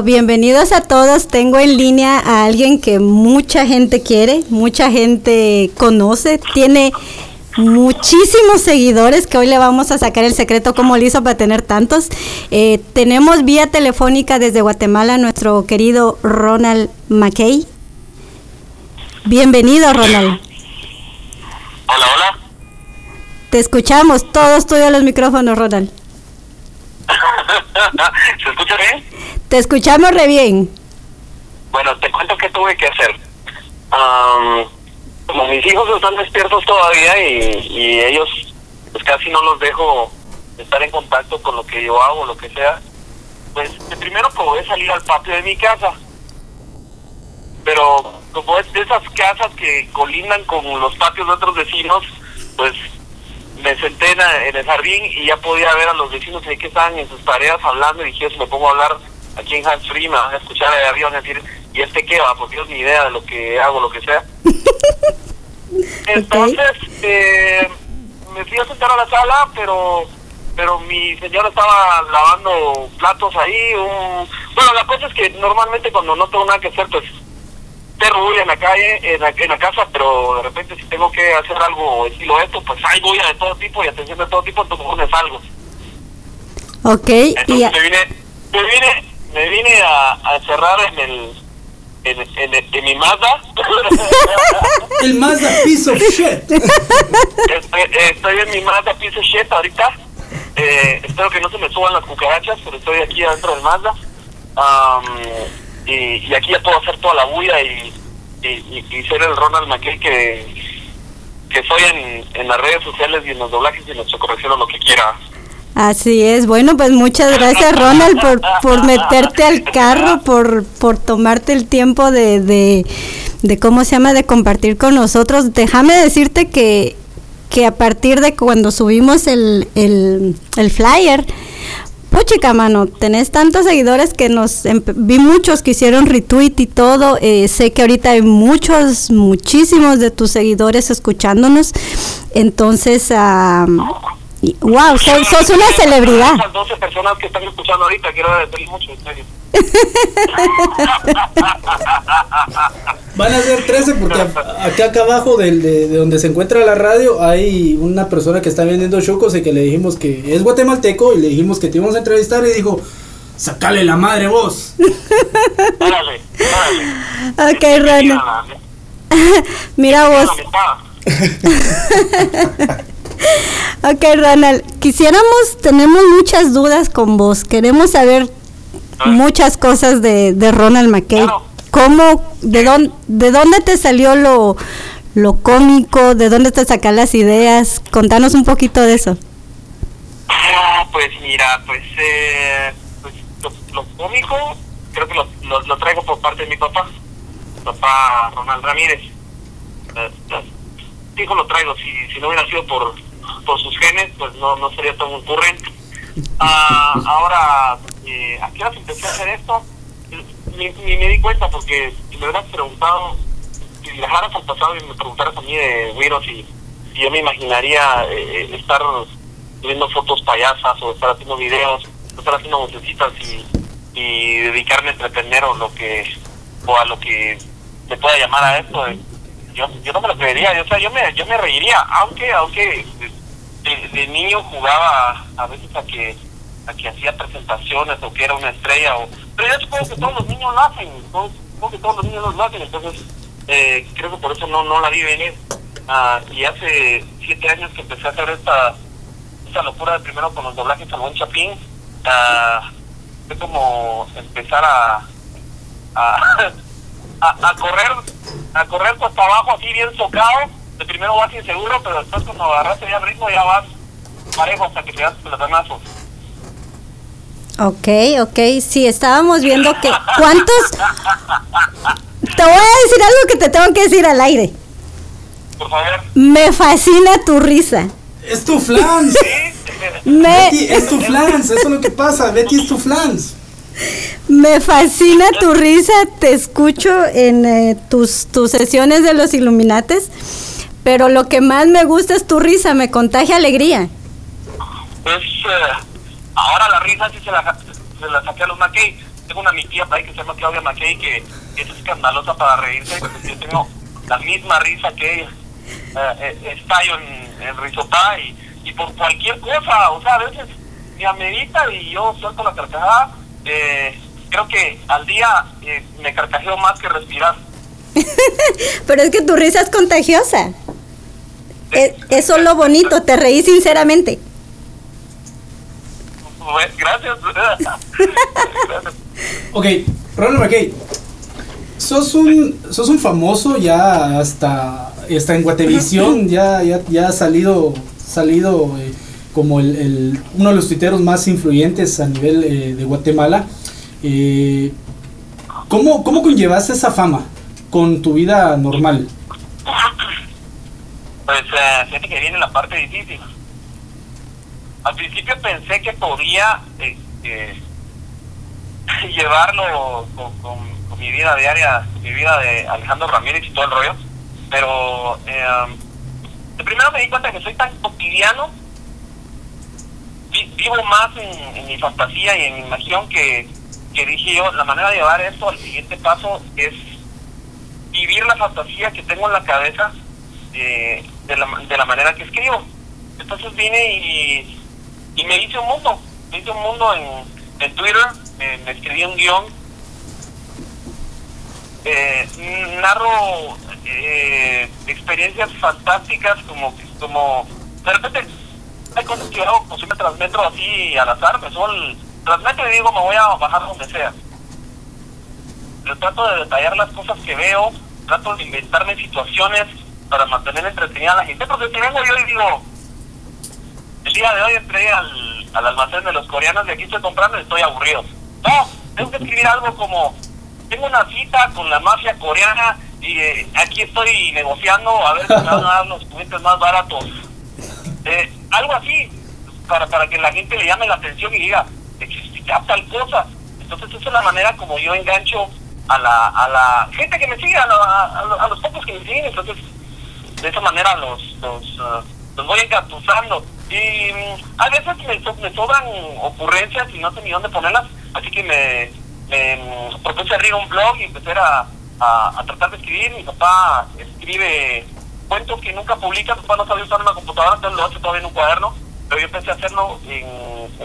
Bienvenidos a todos. Tengo en línea a alguien que mucha gente quiere, mucha gente conoce, tiene muchísimos seguidores que hoy le vamos a sacar el secreto cómo lo hizo para tener tantos. Eh, tenemos vía telefónica desde Guatemala nuestro querido Ronald McKay. Bienvenido, Ronald. Hola, hola. Te escuchamos, todos tuyos los micrófonos, Ronald. ¿Se escucha bien? Te escuchamos re bien. Bueno, te cuento qué tuve que hacer. Am, como mis hijos están despiertos todavía y, ellos, pues casi no los dejo estar en contacto con lo que yo hago, lo que sea, pues primero probé salir al patio de mi casa. Pero como es de esas casas que colindan con los patios de otros vecinos, pues me senté en, en el jardín y ya podía ver a los vecinos ahí que estaban en sus tareas hablando y dije, si me pongo a hablar aquí en Hans Free, me van a escuchar de arriba, a decir, ¿y este qué va? Porque yo ni idea de lo que hago, lo que sea. Entonces, eh, me fui a sentar a la sala, pero pero mi señora estaba lavando platos ahí. Un... Bueno, la cosa es que normalmente cuando no tengo nada que hacer, pues perro voy en la calle, en la, en la casa, pero de repente si tengo que hacer algo estilo esto, pues hay bulla de todo tipo y atención de todo tipo, entonces me salgo. Ok, Entonces y me vine, me vine, me vine a, a encerrar en el, en, en, en mi Mazda. El Mazda piece of shit. estoy, estoy en mi Mazda piece of shit ahorita. Eh, espero que no se me suban las cucarachas, pero estoy aquí adentro del Mazda. Am, y, y aquí ya puedo hacer toda la bulla y, y, y- y ser el Ronald McKay que, que soy en, en las redes sociales y en los doblajes y en los chocorrecieros, lo que quiera. Así es. Bueno, pues muchas gracias, Ronald, por, por meterte al carro, por, por tomarte el tiempo de, de, de, ¿cómo se llama?, de compartir con nosotros. Déjame decirte que, que a partir de cuando subimos el, el, el flyer, Puchica, mano, tenés tantos seguidores que nos vi muchos que hicieron retweet y todo. eh, sé que ahorita hay muchos, muchísimos de tus seguidores escuchándonos. Entonces, y- wow, sos, sos una celebridad. Las 12 personas que están escuchando ahorita, quiero agradecerles mucho, en serio. Van a ser 13 porque a- acá, acá abajo del- de, de donde se encuentra la radio hay una persona que está vendiendo chocos y que le dijimos que es guatemalteco y le dijimos que te íbamos a entrevistar y dijo, sacale la madre vos. Órale, órale. Ok, Ronald. Mira vos. Ok, Ronald, quisiéramos, tenemos muchas dudas con vos. Queremos saber muchas cosas de, de Ronald McKay. Claro. ¿Cómo, de dónde, de dónde te salió lo, lo cómico? ¿De dónde te sacas las ideas? Contanos un poquito de eso. Ah, pues mira, pues, eh, pues lo, lo cómico creo que lo, lo, lo traigo por parte de mi papá, papá Ronald Ramírez. Hijo lo traigo, si, si no hubiera sido por, por sus genes, pues no, no sería tan ocurrente. Ah, ahora, eh, ¿a qué hora empecé a hacer esto? Ni, ni me di cuenta porque si me hubieras preguntado, si viajaras al pasado y me preguntaras a mí de Wiros y, y yo me imaginaría eh, estar viendo fotos payasas o estar haciendo videos, o estar haciendo vocecitas y, y dedicarme a entretener o lo que o a lo que se pueda llamar a esto. eh, Yo, yo no me lo creería, yo, o sea, yo me, yo me reiría, aunque aunque de, de niño jugaba a veces a que a que hacía presentaciones o que era una estrella o pero yo supongo que todos los niños lo hacen supongo que todos los niños lo hacen entonces eh, creo que por eso no no la vi venir. Ah, y hace siete años que empecé a hacer esta esta locura de primero con los doblajes al buen Chapín ah, fue como empezar a a, a, a correr a correr cuesta abajo así bien socado de primero vas inseguro pero después cuando agarraste ya el ritmo ya vas parejo hasta que te das pelotonazos Ok, ok, sí, estábamos viendo que... ¿Cuántos? Te voy a decir algo que te tengo que decir al aire. por favor Me fascina tu risa. Es tu flans. Me, Betty, es tu flans, eso es lo que pasa, Betty es tu flans. Me fascina tu risa, te escucho en eh, tus, tus sesiones de los Illuminates, pero lo que más me gusta es tu risa, me contagia alegría. pues eh, ahora la risa sí se la, se la saqué a los McKay tengo una mi tía por ahí que se llama Claudia McKay que, es escandalosa para reírse. Yo tengo la misma risa que ella. Eh, eh, estallo en, en risotá y, y por cualquier cosa, o sea, a veces me amerita y yo suelto la carcajada. Eh, creo que al día eh, me carcajeo más que respirar. Pero es que tu risa es contagiosa. Es, eso es lo bonito, te reí sinceramente. Pues, gracias. ok, Ronald McKay, sos un, sos un famoso ya hasta, está en Guatevisión, ya, ya, ya ha salido, salido eh, como el, uno de los tuiteros más influyentes a nivel eh, de Guatemala. Eh, ¿cómo, ¿Cómo conllevaste esa fama con tu vida normal? Pues eh, fíjate que viene la parte difícil. Al principio pensé que podía eh, llevarlo con, con, mi vida diaria, mi vida de Alejandro Ramírez y todo el rollo, pero eh, primero me di cuenta que soy tan cotidiano, vivo más en, mi fantasía y en mi imaginación que, que dije yo, la manera de llevar esto al siguiente paso es vivir la fantasía que tengo en la cabeza eh, de, la, de la manera que escribo. Entonces vine y, y me hice un mundo, me hice un mundo en, en Twitter, me escribí un guion, eh, narro eh, experiencias fantásticas como, como de repente hay cosas que yo me transmeto así al azar, me subo el, y digo me voy a bajar donde sea. Yo trato de detallar las cosas que veo, trato de inventarme situaciones para mantener entretenida a la gente, porque si vengo yo y digo, el día de hoy entré al, al almacén de los coreanos y aquí estoy comprando y estoy aburrido. No, tengo que escribir algo como, tengo una cita con la mafia coreana y eh, aquí estoy negociando a ver si me van a dar los juguetes más baratos. Eh, algo así, para, para que la gente le llame la atención y diga, existe tal cosa. Entonces esa es la manera como yo engancho a la, a la gente que me sigue, a, la, a, los pocos que me siguen. Entonces de esa manera los, los, uh, los voy engatusando. Y um, a veces me, me, sobran ocurrencias y no sé ni dónde ponerlas, así que me, me um, propuse abrir un blog y empecé a, a, tratar de escribir. Mi papá escribe cuentos que nunca publica, mi papá no sabía usar una computadora, entonces lo hace todavía en un cuaderno, pero yo empecé a hacerlo en,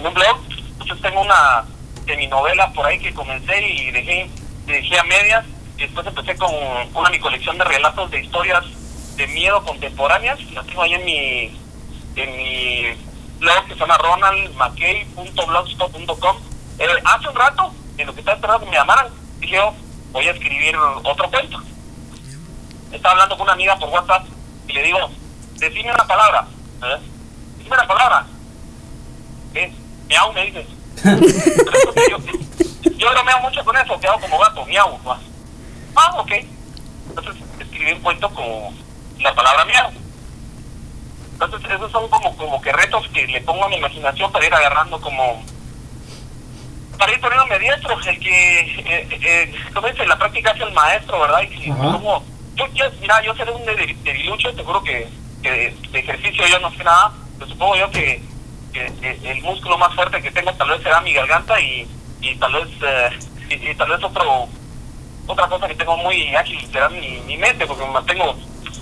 un blog. Entonces tengo una seminovela por ahí que comencé y dejé, dejé a medias. Y después empecé con una mi colección de relatos de historias de miedo contemporáneas, la tengo ahí en mi, en mi blog que se llama ronaldmckay.blogspot.com. Eh, hace un rato, en lo que estaba esperando que me llamaran, dije yo, voy a escribir otro cuento. Estaba hablando con una amiga por WhatsApp y le digo, decime una palabra, ¿eh? decime una palabra. ¿Qué? Miau, me dices. yo, yo bromeo mucho con eso, que hago como gato, miau. Ah, ok. Entonces escribí un cuento como la palabra miedo. Entonces esos son como, como que retos que le pongo a mi imaginación para ir agarrando como para ir poniéndome diestro, el que, eh, eh, como dice, la práctica es el maestro, ¿verdad? Y que, como, yo, yo, mira, yo seré un debilucho, te juro que, que de ejercicio yo no sé nada, pero supongo yo que, el músculo más fuerte que tengo tal vez será mi garganta y, y tal vez eh, y, y, tal vez otro otra cosa que tengo muy ágil será mi, mi mente, porque me mantengo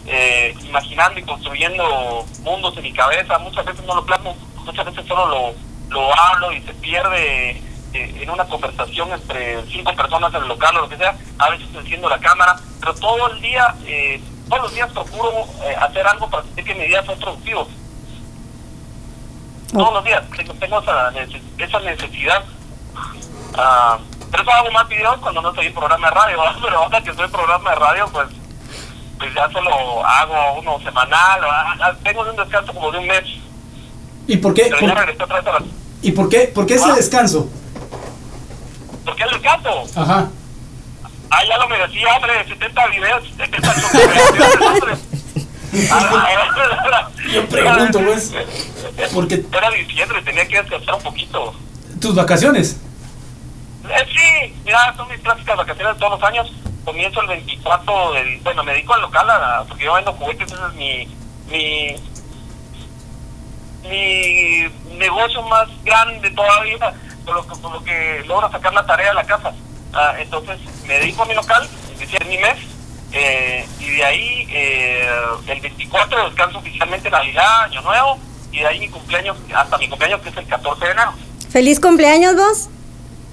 eh, imaginando y construyendo mundos en mi cabeza. Muchas veces no lo plasmo, muchas veces solo lo, lo hablo y se pierde eh, en una conversación entre cinco personas en el local o lo que sea. A veces enciendo la cámara, pero todo el día, eh, todos los días procuro eh, hacer algo para que mi día fue productivo. Todos los días tengo, tengo esa, esa necesidad. Uh, pero eso hago más videos cuando no estoy en programa de radio, ¿verdad? pero ahora que estoy en programa de radio, pues pues ya solo hago uno semanal, tengo un descanso como de un mes. ¿Y por qué? Por, la... ¿Y por qué, por qué ese ¿Ah? descanso? ¿Por qué el descanso? Ajá. Ah, ya lo merecía, hombre, 70 videos, 70 videos, Yo pregunto, pues, porque... Era diciembre, tenía que descansar un poquito. ¿Tus vacaciones? Eh, sí, mira, son mis clásicas vacaciones de todos los años comienzo el 24 de bueno me dedico al local a, porque yo vendo juguetes ese es mi mi mi negocio más grande todavía con lo, con lo que logro sacar la tarea de la casa. Ah, entonces me dedico a mi local, inicié mi mes, eh, y de ahí eh, el 24 descanso oficialmente Navidad, Año Nuevo, y de ahí mi cumpleaños, hasta mi cumpleaños que es el 14 de enero. ¡Feliz cumpleaños vos!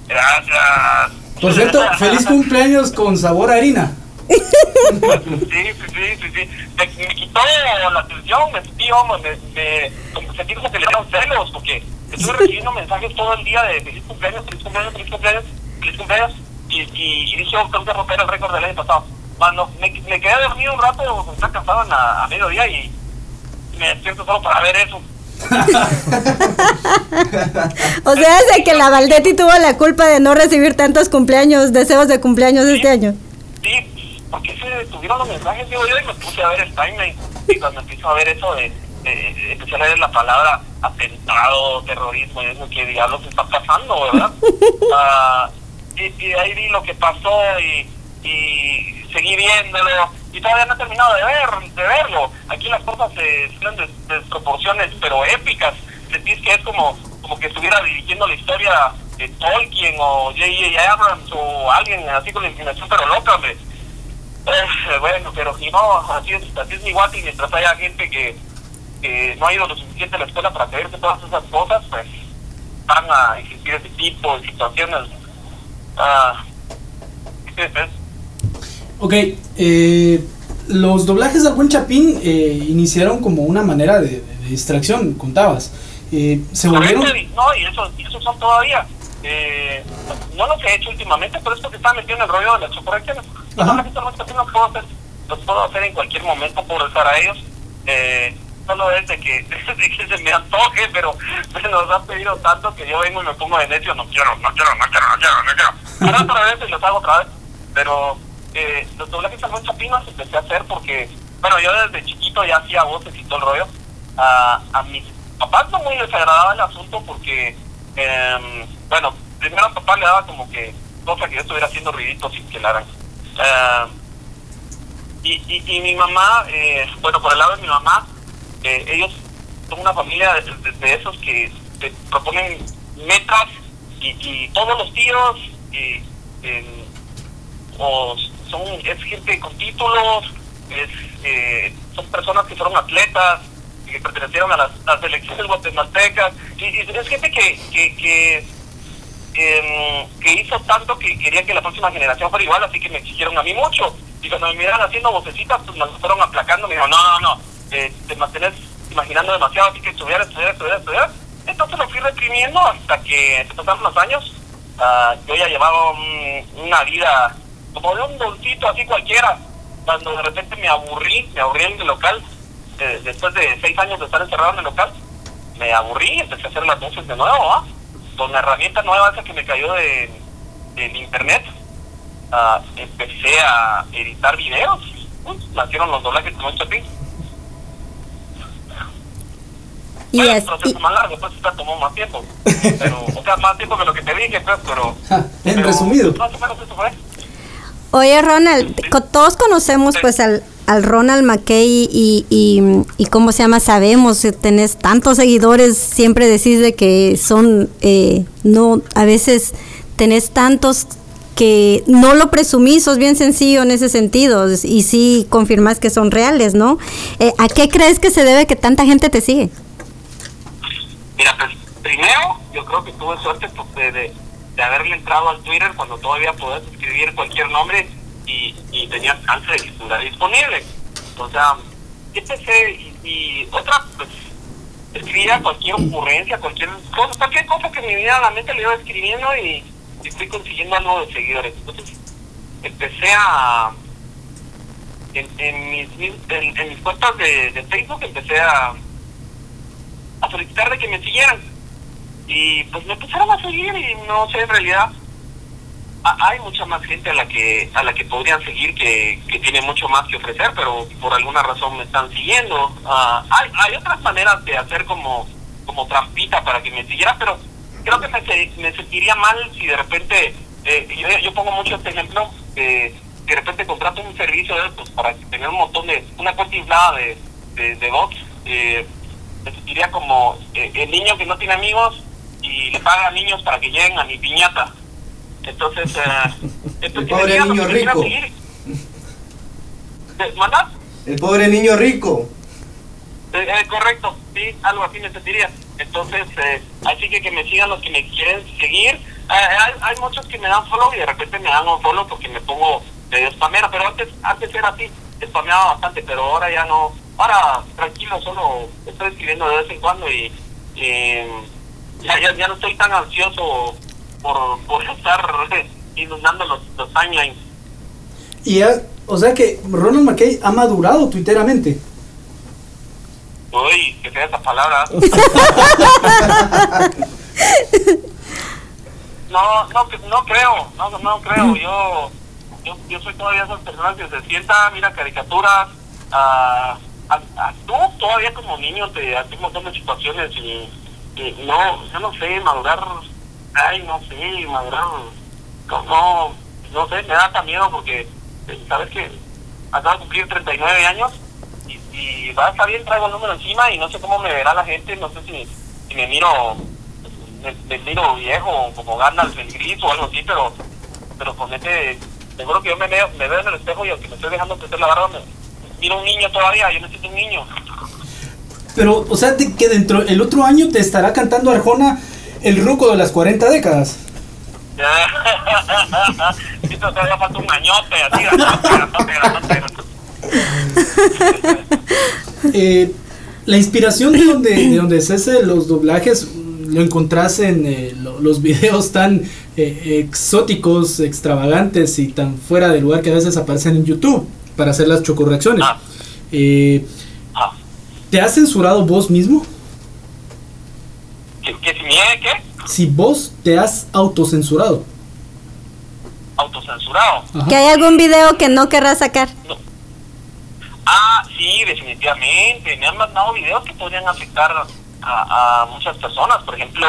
Gracias. Por cierto, feliz cumpleaños con sabor a harina. Sí, sí, sí, sí, sí. Me, me quitó la atención, me sentí, hombre, me, me, como sentí como que le dieron celos, porque estuve recibiendo mensajes todo el día de feliz cumpleaños, feliz cumpleaños, feliz cumpleaños, feliz cumpleaños, y, y, y dije, oh, tengo que romper el récord del año pasado. Cuando me, me quedé dormido un rato, me estaba cansado a, a mediodía y me despierto solo para ver eso. o sea, es que la Valdetti tuvo la culpa de no recibir tantos cumpleaños, deseos de cumpleaños sí, este año. Sí, porque se detuvieron los mensajes, digo yo, y me puse a ver el timeline. Y cuando empiezo a ver eso, de, de, empecé a leer la palabra atentado, terrorismo, y eso, ¿qué diablos está pasando, verdad? uh, y, y ahí vi lo que pasó y, y seguí viéndolo y todavía no he terminado de ver de verlo. Aquí las cosas se tienen de, desproporciones, pero épicas. Sentís que es como como que estuviera dirigiendo la historia de Tolkien o J.J. Abrams o alguien así con la inclinación pero loca, hombre. Eh, bueno, pero si no, así es, así es mi guati, mientras haya gente que, que no ha ido lo suficiente a la escuela para creerse todas esas cosas, pues van a existir ese tipo de situaciones. Ah, Ok, eh, los doblajes al buen Chapín eh, iniciaron como una manera de, de, distracción, contabas. Eh, se volvieron... No, y eso, y eso son todavía. Eh, no lo que he hecho últimamente, pero es porque estaba metido en el rollo de las correcciones. Los doblajes al buen Chapín los puedo hacer, los puedo hacer en cualquier momento por estar a ellos. Eh, solo es de que, de que se me antoje, pero me los han pedido tanto que yo vengo y me pongo de necio, no quiero, no quiero, no quiero, no quiero, no quiero. Ahora otra vez y los hago otra vez, pero eh, los doblajes al los empecé a hacer porque, bueno, yo desde chiquito ya hacía voces y todo el rollo. Uh, a mis papás no muy les agradaba el asunto porque, eh, bueno, primero a papá le daba como que cosa que yo estuviera haciendo ridículo sin que la hagan. Uh, y, y, y, mi mamá, eh, bueno, por el lado de mi mamá, eh, ellos son una familia de, esos que te proponen metas y, y todos los tíos y, son es gente con títulos, eh, son personas que fueron atletas, que pertenecieron a las, selecciones guatemaltecas, y, y, es gente que, que, que, eh, que hizo tanto que querían que la próxima generación fuera igual, así que me exigieron a mí mucho. Y cuando me miran haciendo vocecitas, pues me fueron aplacando, me dijeron, no, no, no, eh, te mantienes imaginando demasiado, así que estudiar, estudiar, estudiar, estudiar. Entonces lo fui reprimiendo hasta que se pasaron los años. Uh, yo ya llevaba un, una vida como de un bolsito así cualquiera. Cuando de repente me aburrí, me aburrí en el local, eh, después de seis años de estar encerrado en el local, me aburrí empecé a hacer las voces de nuevo, ¿ah? Con la herramienta nueva esa que me cayó de, del internet, uh, empecé a editar videos, uh, nacieron los doblajes como Chapín. Y bueno, es, el proceso y, más largo, pues esta tomó más tiempo. Pero, o sea, más tiempo que lo que te dije, pues, pero. en pero, resumido. Más o menos eso fue. Oye, Ronald, co- todos conocemos pues al, al Ronald McKay y, y, y cómo se llama, sabemos que tenés tantos seguidores, siempre decís de que son, eh, no, a veces tenés tantos que no lo presumís, sos bien sencillo en ese sentido y sí confirmas que son reales, ¿no? Eh, ¿A qué crees que se debe que tanta gente te sigue? Mira, pues primero, yo creo que tuve suerte pues, de, de, de haberle entrado al Twitter cuando todavía podías escribir cualquier nombre y, y tenías chance de estuviera disponible. O sea, empecé y, y otra, pues escribía cualquier ocurrencia, cualquier cosa, cualquier cosa que me viniera a la mente le iba escribiendo y, y fui consiguiendo algo de seguidores. Entonces empecé a en, en, mis, en, mis cuentas de Facebook empecé a a solicitar de que me siguieran. Y pues me empezaron a seguir y no sé en realidad hay mucha más gente a la que a la que podrían seguir que, que tiene mucho más que ofrecer pero por alguna razón me están siguiendo. Uh, hay, hay otras maneras de hacer como como trampita para que me siguieran pero creo que me, me sentiría mal si de repente eh, yo, yo pongo mucho este ejemplo eh, de repente contrato un servicio de estos para tener un montón de una cuenta inflada de, de, de bots eh, me sentiría como eh, el niño que no tiene amigos y, le paga a niños para que lleguen a mi piñata. Entonces, eh, el pobre niño rico. El pobre niño rico. Eh, eh, correcto, sí, algo así me sentiría. Entonces, eh, así que que me sigan los que me quieren seguir. hay, hay, muchos que me dan follow y de repente me dan un follow porque me pongo medio spamera, pero antes antes era así, spameaba bastante, pero ahora ya no. Ahora, tranquilo, solo estoy escribiendo de vez en cuando y, ya, ya, no estoy tan ansioso por, por estar inundando los, los timelines. Y ya, o sea que Ronald McKay ha madurado tuiteramente. Uy, que sea esa palabra. no, no, no creo, no, no creo. Yo, yo, yo soy todavía esas personas que se sienta, mira caricaturas, uh, tú todavía como niño te haces un montón de situaciones y, no, yo no sé, madurar, ay, no sé, madurar, no, no sé, me da hasta miedo porque, sabes que acabo de cumplir 39 años y va a estar bien, traigo el número encima y no sé cómo me verá la gente, no sé si, me miro me, miro viejo, como Gandalf el gris o algo así, pero pero con este, seguro que yo me veo, me veo en el espejo y aunque me estoy dejando crecer la barba, me miro un niño todavía, yo me siento un niño. Pero, o sea, que dentro, el otro año te estará cantando Arjona el ruco de las 40 décadas. todavía falta un añote, así, eh, la inspiración de donde, de donde se los doblajes lo encontrás en eh, los videos tan eh, exóticos, extravagantes y tan fuera de lugar que a veces aparecen en YouTube para hacer las chocorreacciones. Ah. Eh, ah. ¿Te has censurado vos mismo? ¿Que, que si qué? Si vos te has autocensurado. ¿Autocensurado? ¿Que hay algún video que no querrás sacar? No. Ah, sí, definitivamente. Me han mandado videos que podrían afectar a, muchas personas. Por ejemplo,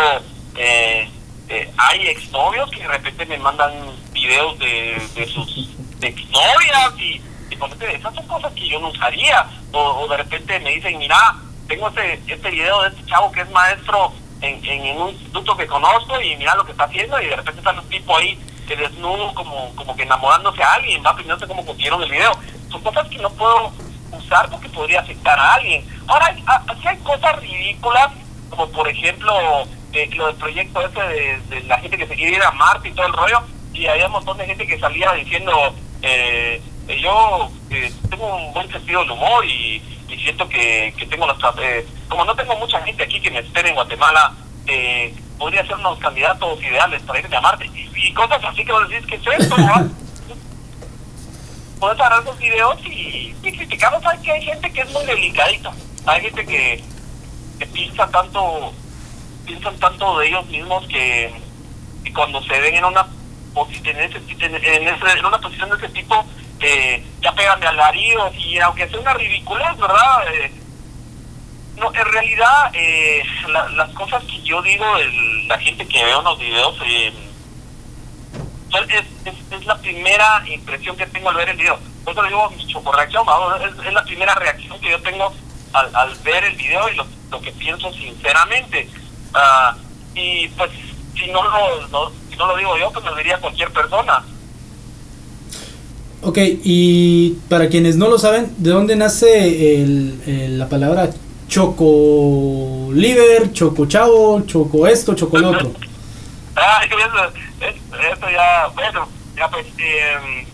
eh, eh, hay exnovios que de repente me mandan videos de, de sus exnovias y, esas son cosas que yo no usaría. O, de repente me dicen, mira, tengo este, este video de este chavo que es maestro en, en, un instituto que conozco y mira lo que está haciendo y de repente está un tipo ahí que desnudo como, como que enamorándose a alguien, va, pues no sé cómo consiguieron el video. Son cosas que no puedo usar porque podría afectar a alguien. Ahora, hay, aquí hay cosas ridículas, como por ejemplo eh, lo del proyecto ese de, la gente que se quiere ir a Marte y todo el rollo, y había un montón de gente que salía diciendo, eh, eh yo eh, tengo un buen sentido del humor y, siento que, que tengo las... como no tengo mucha gente aquí que me espere en Guatemala, podría ser unos candidatos ideales para irme a Marte. Y, cosas así que vos decís, que es esto? puedes agarrar los videos y, y criticamos. Sabes que hay gente que es muy delicadita. Hay gente que, piensa tanto, piensan tanto de ellos mismos que, cuando se ven en una posición en, ese, en, una posición de ese tipo eh, ya pegan de alaridos y aunque sea una ridiculez, ¿verdad? Eh, no, en realidad eh, las cosas que yo digo, la gente que veo los videos, eh, es, es, la primera impresión que tengo al ver el video. Por eso digo chocorreacción, es, es la primera reacción que yo tengo al, al ver el video y lo, lo que pienso sinceramente. Uh, y pues si no, lo, no, si no lo digo yo, pues lo diría cualquier persona. Ok, y para quienes no lo saben, ¿de dónde nace el, la palabra choco liver, choco chavo, choco esto, choco lo otro? ah, eso, ya, bueno, ya pues, eh,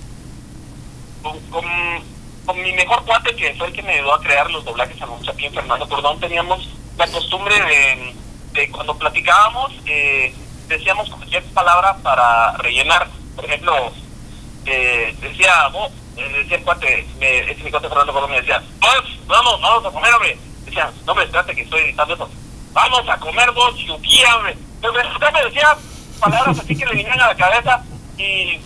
con, mi mejor cuate, que fue el que me ayudó a crear los doblajes a en Fernando Cordón, teníamos la costumbre de, de cuando platicábamos, eh, decíamos cualquier palabra para rellenar. Por ejemplo, eh, decía, vos, eh, decía el cuate, me, ese mi cuate Fernando Cordón me decía, vos, vamos, vamos a comer, hombre. Decía, no, me espérate que estoy editando eso. Vamos a comer vos, yuquía, hombre. Entonces, me decía palabras así que le vinieron a la cabeza y,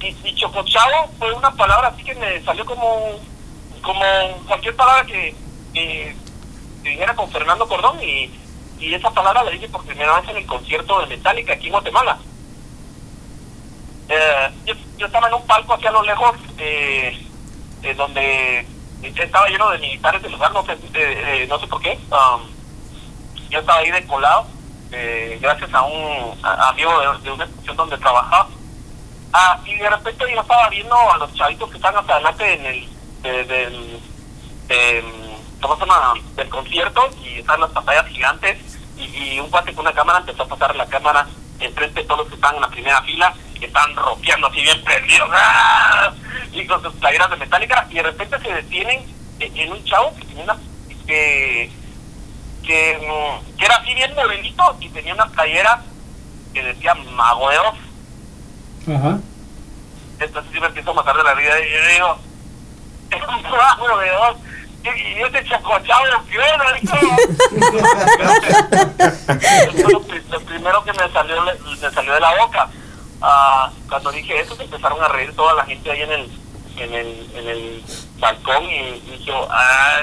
y, chocochavo fue una palabra así que me salió como como cualquier palabra que, que, dijera con Fernando Cordón y, y esa palabra la dije por primera vez en el concierto de Metallica aquí en Guatemala. Eh, yo, estaba en un palco aquí a lo lejos eh, eh, donde estaba lleno de militares del lugar, no sé, no sé por qué. Um, yo estaba ahí de colado eh, gracias a un amigo de, una institución donde trabajaba. Ah, y de repente yo estaba viendo a los chavitos que están hasta adelante en el, del, ¿cómo se llama? del concierto y están las pantallas gigantes y, un cuate con una cámara empezó a pasar la cámara enfrente de todos los que están en la primera fila que están rockeando así bien prendidos ¡ah! y con sus playeras de metálica y de repente se detienen en un chavo que tenía una que que, mm, que era así bien morenito y tenía una playera que decía Mago de Oz. Ajá. Entonces yo me empiezo a matar de la vida y yo digo, es un Mago de Oz. Y yo te chacochado de piedra, lo primero que me salió, me salió de la boca. Uh, cuando dije eso, se empezaron a reír toda la gente ahí en el, en el, en el balcón y, y yo, ah,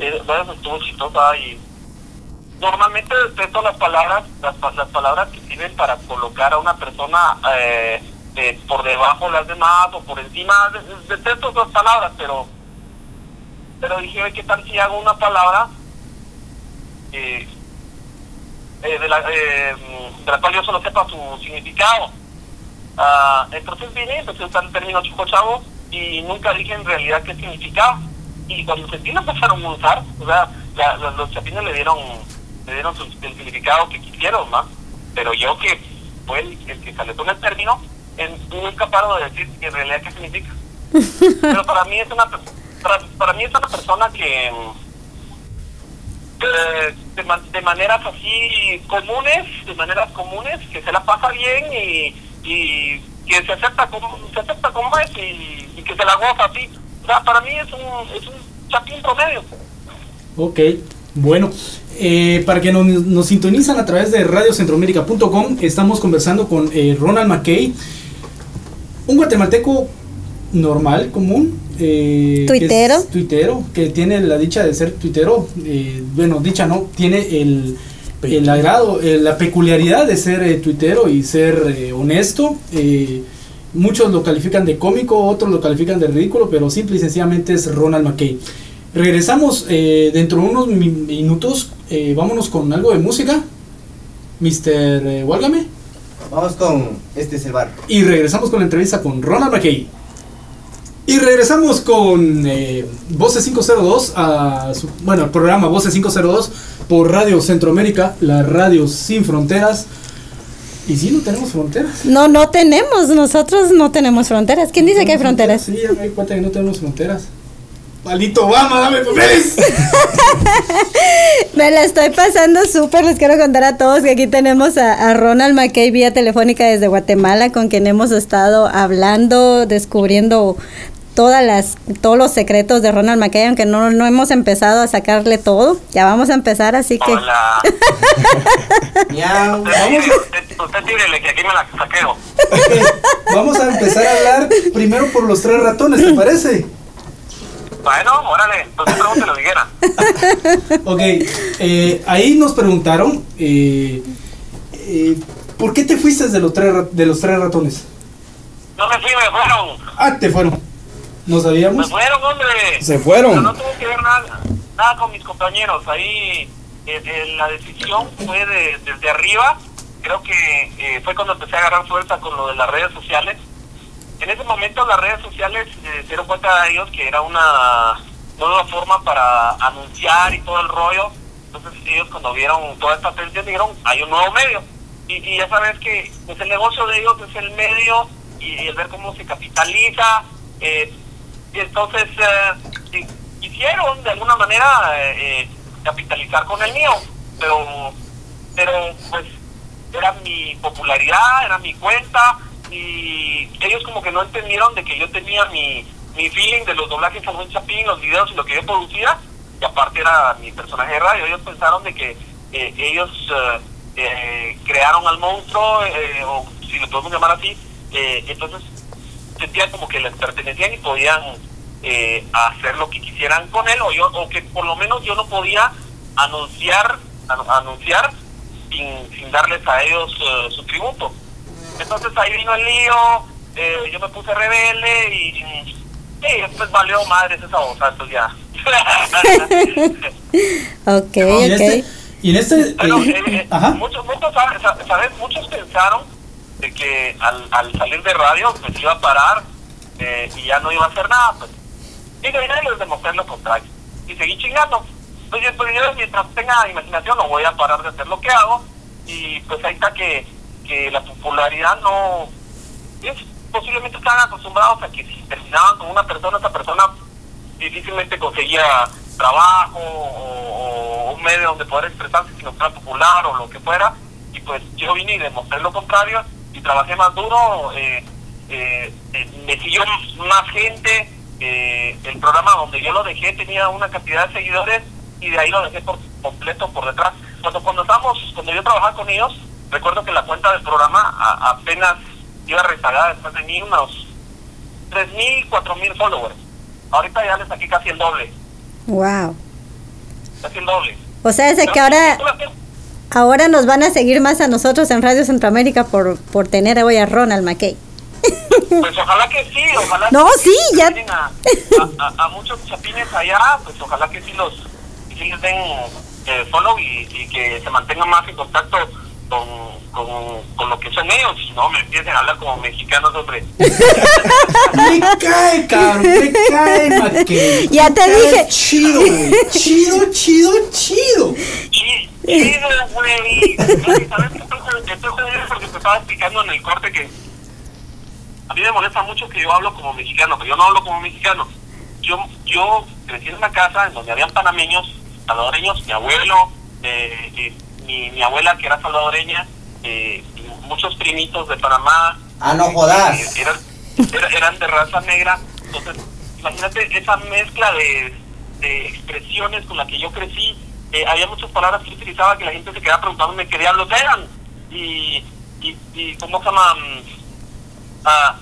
eh, bueno, estuvo chistosa y normalmente respeto las palabras, las, las palabras que sirven para colocar a una persona eh, eh, por debajo de las demás o por encima, detesto esas palabras, pero pero dije, ¿qué tal si hago una palabra eh, de, la, de la cual yo solo sepa su significado? Uh, entonces vine, empecé a usar el término chico chavo y nunca dije en realidad qué significaba. Y cuando sentí lo empezaron a usar, o sea, los chapines le dieron le dieron su, el significado que quisieron, ¿no? Pero yo que fue el, que salió con el término, en, nunca paro de decir en realidad qué significa. Pero para mí es una para, para mí es una persona que de, de, maneras así comunes, de maneras comunes, que se la pasa bien y, y que se acepta como se acepta como es y, y que se la goza así. O sea, para mí es un, es un chapín promedio. Ok, bueno, eh, para que nos, nos, sintonizan a través de radiocentroamérica.com, estamos conversando con eh, Ronald McKay, un guatemalteco normal, común. Eh, tuitero. Que tuitero, que tiene la dicha de ser tuitero. Eh, bueno, dicha no, tiene el, el agrado, la peculiaridad de ser tuitero y ser honesto. muchos lo califican de cómico, otros lo califican de ridículo, pero simple y sencillamente es Ronald McKay. Regresamos eh, dentro de unos minutos. Eh, vámonos con algo de música. Mr. Eh, Válgame. Vamos con este es Y regresamos con la entrevista con Ronald McKay. Y regresamos con eh, Voces 502, a bueno, el programa Voces 502 por Radio Centroamérica, la radio sin fronteras. ¿Y si no tenemos fronteras? No, no tenemos, nosotros no tenemos fronteras. ¿Quién dice que hay fronteras? Sí, ya me di cuenta que no tenemos fronteras. Maldito Obama, dame papeles. me la estoy pasando súper. Les quiero contar a todos que aquí tenemos a, Ronald McKay vía telefónica desde Guatemala, con quien hemos estado hablando, descubriendo todas las todos los secretos de Ronald McKay, aunque no, no hemos empezado a sacarle todo. Ya vamos a empezar, así que. Hola. vamos usted que aquí me la saqueo. vamos a empezar a hablar primero por los tres ratones, ¿te parece? Bueno, órale, entonces pregúntelo lo dijera. ok, eh, ahí nos preguntaron, eh, eh, ¿por qué te fuiste de los, tres, de los tres ratones? No me fui, me fueron. Ah, te fueron. ¿No sabíamos? Me fueron, hombre. Se fueron. no tuvo que ver nada, nada con mis compañeros. Ahí la decisión fue de, desde arriba. Creo que fue cuando empecé a agarrar fuerza con lo de las redes sociales en ese momento las redes sociales eh, se dieron cuenta de ellos que era una nueva forma para anunciar y todo el rollo. Entonces ellos cuando vieron toda esta atención dijeron, hay un nuevo medio. Y, ya sabes que pues, el negocio de ellos es el medio y, el ver cómo se capitaliza. Eh, y entonces eh, quisieron de alguna manera capitalizar con el mío, pero, pero pues era mi popularidad, era mi cuenta y ellos como que no entendieron de que yo tenía mi, mi feeling de los doblajes a buen chapín, los videos y lo que yo producía, y aparte era mi personaje de radio, ellos pensaron de que eh, ellos eh, eh, crearon al monstruo, o si lo podemos llamar así, entonces sentían como que les pertenecían y podían hacer lo que quisieran con él, o, yo, o que por lo menos yo no podía anunciar, anunciar sin, sin darles a ellos su tributo. Entonces ahí vino el lío, eh, yo me puse rebelde y, después valió madres esa voz, entonces ya. ok, ok. Este, Y en este... Bueno, eh, eh, eh, ajá. muchos, muchos, sabe- sa- ¿sabes? Muchos pensaron de que al, al salir de radio pues iba a parar eh, y ya no iba a hacer nada. Pues. Y de ahí les demostré lo contrario. Y seguí chingando. Pues, yo- pues yo mientras tenga imaginación no voy a parar de hacer lo que hago. Y pues ahí está que, que la popularidad no... Es, posiblemente están acostumbrados a que si terminaban con una persona, esa persona difícilmente conseguía trabajo o, un medio donde poder expresarse si no fuera popular o lo que fuera y pues yo vine y demostré lo contrario y trabajé más duro eh, eh, eh, me siguió más gente eh, el programa donde yo lo dejé tenía una cantidad de seguidores y de ahí lo dejé por completo por detrás cuando cuando estábamos cuando yo trabajaba con ellos recuerdo que la cuenta del programa a- apenas iba rezagada después de mí unos 3.000, 4.000 followers. Ahorita ya le saqué casi el doble, Wow. casi el doble. O sea, es de que ahora, ahora nos van a seguir más a nosotros en Radio Centroamérica por, por tener hoy a Ronald McKay. Pues ojalá que sí, ojalá No, que sí, ya- A, a- a- a muchos chapines allá, pues ojalá que sí los que sí les den eh, follow y, y que se mantengan más en contacto con, con, con lo que son ellos, y no me empiecen a hablar como mexicanos, hombre. Me cae, cabrón, me cae, Mackey. Ya te Me dije. Chido, güey. Chido, chido, chido. Chido, güey. ¿Sabes qué estoy jodido? Estoy jodido porque te estaba explicando en el corte que a mí me molesta mucho que yo hablo como mexicano, pero yo no hablo como mexicano. Yo, yo crecí en una casa en donde habían panameños, salvadoreños, mi abuelo, eh, eh, mi, mi abuela que era salvadoreña, eh, muchos primitos de Panamá. Ah, no jodas. eh, eran, era- eran de raza negra. Entonces, imagínate esa mezcla de, de expresiones con la que yo crecí. Eh, había muchas palabras que utilizaba que la gente se quedaba preguntándome qué diablos eran. Y, y, y ¿cómo se llama? Mm, ah,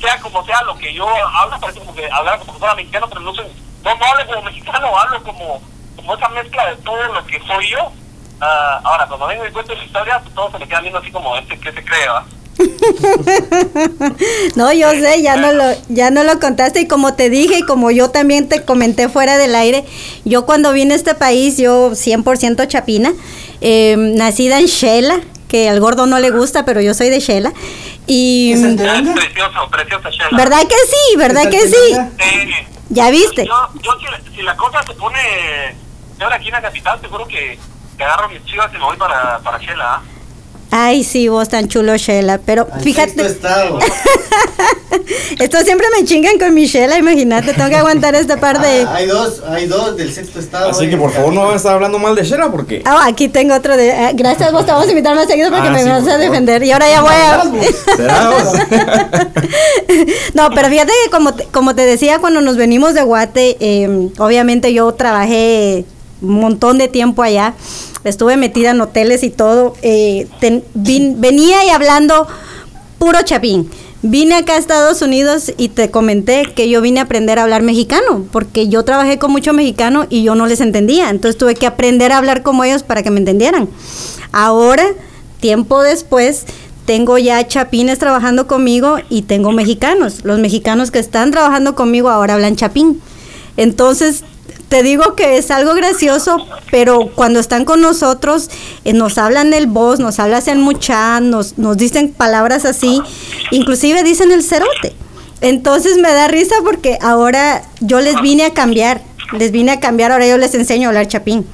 sea como sea, lo que yo hablo parece como que hablara como que fuera mexicano, pero no, soy, no, no hablo como mexicano, hablo como, como esa mezcla de todo lo que soy yo. Ah, ahora, cuando vengo y cuento la historia, pues todos se me quedan viendo así como, este, ¿qué se cree, va? No, yo sé, ya no lo, ya no lo contaste y como te dije y como yo también te comenté fuera del aire, yo cuando vine a este país, yo 100% chapina, eh, nacida en Shela, que al gordo no le gusta, pero yo soy de Shela. Y ¿Es el de venga? precioso, preciosa Shela. verdad que sí, verdad ¿Es que sí. Eh, Ya viste. Yo, yo si, la- si la cosa se pone peor aquí en la capital, seguro que, que agarro mis chivas y me voy para, para Shela. Ay, sí, vos tan chulo, Shela, pero Al sexto fíjate, estado. esto siempre me chingan con mi Shela, imagínate, tengo que aguantar este par de... Ah, hay dos, hay dos del sexto estado. Así que en por favor no van a estar hablando mal de Shera porque... Ah, aquí tengo otro de... eh, gracias, vos te vamos a invitar más seguido porque Ah, me sí, vas por a defender. Y ahora ya voy a... ¿Será vos? no, pero fíjate que como te, como te decía, cuando nos venimos de Guate, eh, obviamente yo trabajé montón de tiempo allá, estuve metida en hoteles y todo, eh, venía y hablando puro chapín. Vine acá a Estados Unidos y te comenté que yo vine a aprender a hablar mexicano, porque yo trabajé con mucho mexicano y yo no les entendía, entonces tuve que aprender a hablar como ellos para que me entendieran. Ahora, tiempo después, tengo ya chapines trabajando conmigo y tengo mexicanos. Los mexicanos que están trabajando conmigo ahora hablan chapín. Entonces, te digo que es algo gracioso, pero cuando están con nosotros, eh, nos hablan del voz, nos hablan el mucha, nos, nos dicen palabras así, inclusive dicen el cerote. Entonces me da risa porque ahora yo les vine a cambiar, les vine a cambiar, ahora yo les enseño a hablar chapín.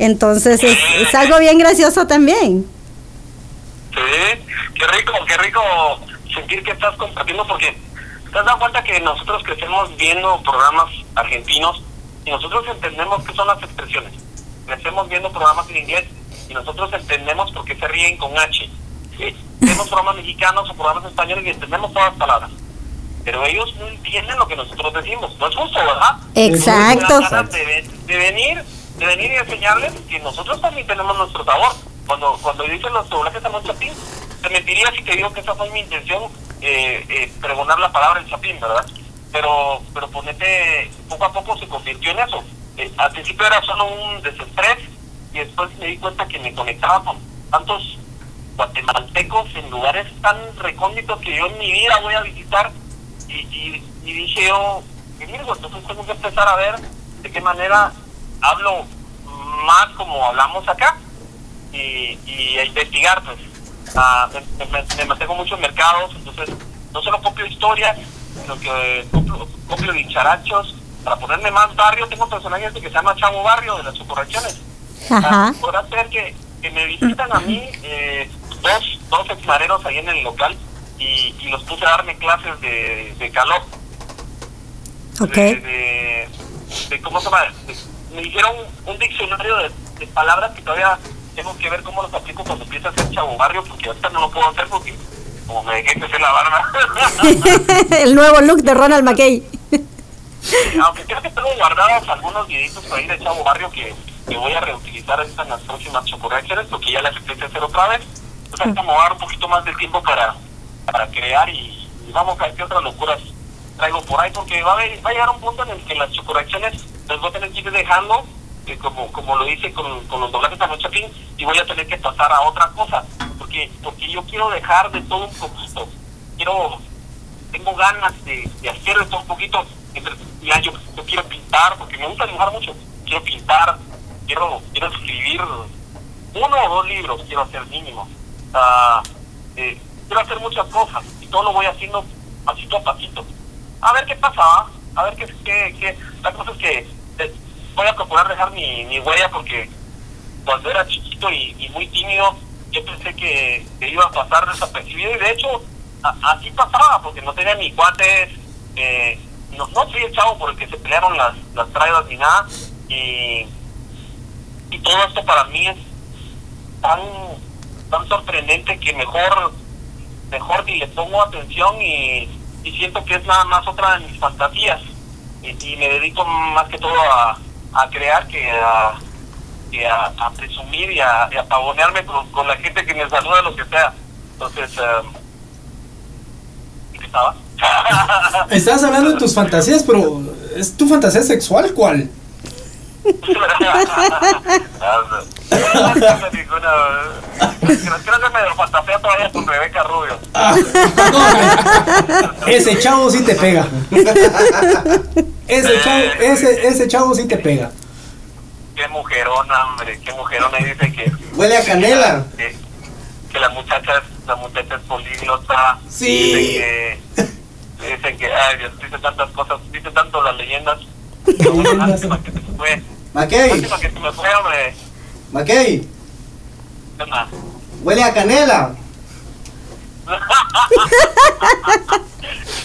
Entonces es, es algo bien gracioso también. Sí, qué rico, qué rico sentir que estás compartiendo porque te has dado cuenta que nosotros crecemos viendo programas argentinos y nosotros entendemos qué son las expresiones. Crecemos viendo programas en inglés y nosotros entendemos por qué se ríen con H. Sí, Vemos programas mexicanos o programas españoles y entendemos todas las palabras. Pero ellos no entienden lo que nosotros decimos. No es justo, ¿verdad? Exacto. De, de venir, de venir y enseñarles que nosotros también tenemos nuestro sabor. Cuando cuando dicen los doblajes a los chapín, te mentiría si te digo que esa fue mi intención, eh, eh, pregonar la palabra en chapín, ¿verdad? Pero pero ponete, poco a poco se convirtió en eso. Eh, al principio era solo un desestrés y después me di cuenta que me conectaba con tantos guatemaltecos en lugares tan recónditos que yo en mi vida voy a visitar y, y, y dije yo, "Qué virgo, entonces tengo que empezar a ver de qué manera hablo más como hablamos acá y, y a investigar, pues. Ah, me, me- me mantengo mucho en mercados, entonces no solo copio historias, sino que copio, copio dicharachos. Para ponerme más barrio, tengo un personaje este que se llama Chavo Barrio de las Chocorreacciones. Ajá. Ah, Podrá ser que, que me visitan a mí eh, dos, dos exmareros ahí en el local y, y los puse a darme clases de, de calor. Ok. De, de, de- ¿Cómo se llama? Me hicieron un diccionario de, de palabras que todavía tengo que ver cómo los aplico cuando empieza a hacer chavo barrio, porque ahorita no lo puedo hacer porque como me dejé crecer la barba. el nuevo look de Ronald McKay. Aunque creo que tengo guardados algunos videitos por ahí de Chavo Barrio que, que voy a reutilizar ahorita en las próximas chocorreacciones porque ya las empecé a hacer otra vez. Entonces hay que dar un poquito más de tiempo para, para crear y, y vamos a ver qué otras locuras traigo por ahí porque va a, haber- va a llegar un punto en el que las chocorreacciones las voy a tener que ir dejando que como como lo hice con, con los doblajes a Fin y voy a tener que pasar a otra cosa porque porque yo quiero dejar de todo un poquito quiero tengo ganas de, de hacer esto un poquito. Ya yo, yo quiero pintar, porque me gusta dibujar mucho. Quiero pintar, quiero quiero escribir uno o dos libros, quiero hacer mínimo. Ah, eh, quiero hacer muchas cosas y todo lo voy haciendo pasito a pasito. A ver qué pasa, ¿va? a ver qué, qué, qué. La cosa que voy a procurar dejar mi, mi huella porque cuando era chiquito y, muy tímido, yo pensé que, iba a pasar desapercibido y de hecho así pasaba, porque no tenía ni cuates, eh, no, no soy el chavo por se pelearon las, las ni nada, y, y todo esto para mí es tan, tan sorprendente que mejor, mejor ni le pongo atención y, y siento que es nada más otra de mis fantasías, y, y me dedico más que todo a, a crear que a y a, a presumir y a, y a pavonearme con, con la gente que me saluda, lo que sea. Entonces, um, ¿y qué estaba? Estabas hablando de tus fantasías, pero ¿es tu fantasía sexual cuál? Creo que me fantasea todavía con Rebeca Rubio. Ese chavo sí te pega. Ese chavo, ese, ese chavo sí te pega. Qué mujerona, hombre, qué mujerona. Y dice que. Huele a canela. Que, que la muchacha, es- la muchacha es políglota. Sí. Dice que. Dice que, ay, Dios, dice tantas cosas, dice tanto las leyendas. Lástima que se fue. Mackey, Lástima que se me fue, hombre. Mackey, ¿Qué onda? huele a canela.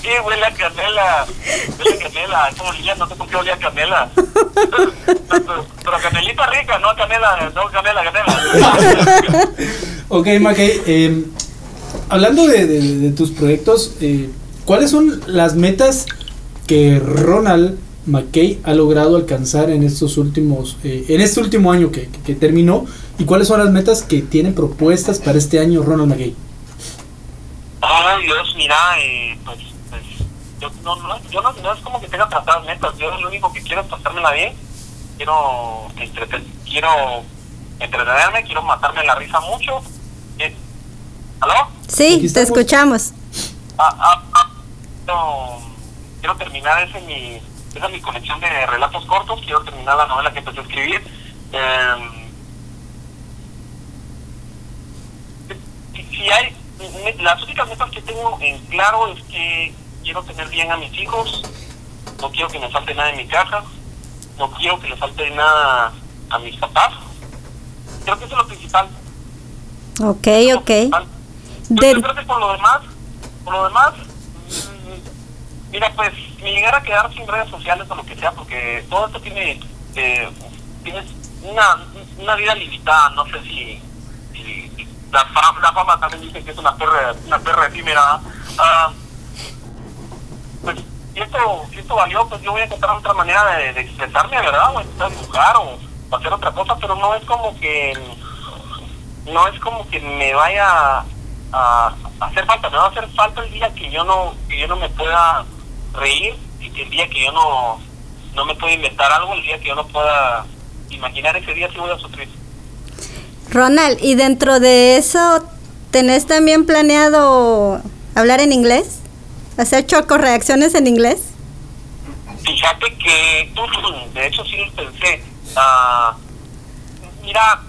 Sí, huele a canela. Huele a canela. ¿Cómo olía? No sé por qué olía a canela. Pero canelita rica, no canela, no canela, canela. Ok, Mackey, eh, hablando de, de- de tus proyectos, eh, ¿cuáles son las metas que Ronald McKay ha logrado alcanzar en estos últimos, eh, en este último año que, que- que terminó? ¿Y cuáles son las metas que tienen propuestas para este año Ronald McKay? Dios, mira, eh, pues, pues yo, no, no, yo no, no es como que tenga tratadas metas. Yo lo único que quiero es pasármela bien. Quiero, entreten- quiero entretenerme, quiero matarme la risa mucho. Eh, ¿Aló? Sí, te escuchamos. Ah, ah, ah, quiero, quiero terminar ese mi, esa es mi colección de relatos cortos, quiero terminar la novela que empecé a escribir. Em, si, hay, las únicas metas que tengo en claro es que quiero tener bien a mis hijos, no quiero que me falte nada en mi casa, no quiero que le falte nada a mis papás. Creo que eso es lo principal. Ok, ok. Yo, De- yo creo que por lo demás, por lo demás, mm, mira, pues, ni llegar a quedar sin redes sociales o lo que sea, porque todo esto tiene, eh, tienes una, una vida limitada, no sé si, si la, fama, la fama también dice que es una perra, una perra efímera. Ah, pues, si esto, si esto valió, pues yo voy a encontrar otra manera de, de expresarme, ¿verdad? O a dibujar o, hacer otra cosa, pero no es como que no es como que me vaya a, hacer falta, me va a hacer falta el día que yo no que yo no me pueda reír y que el día que yo no no me pueda inventar algo, el día que yo no pueda imaginar ese día sí voy a sufrir. Ronald, ¿y dentro de eso tenés también planeado hablar en inglés? ¿Hacer choco reacciones en inglés? Fíjate que, de hecho sí lo pensé, ah, Mira,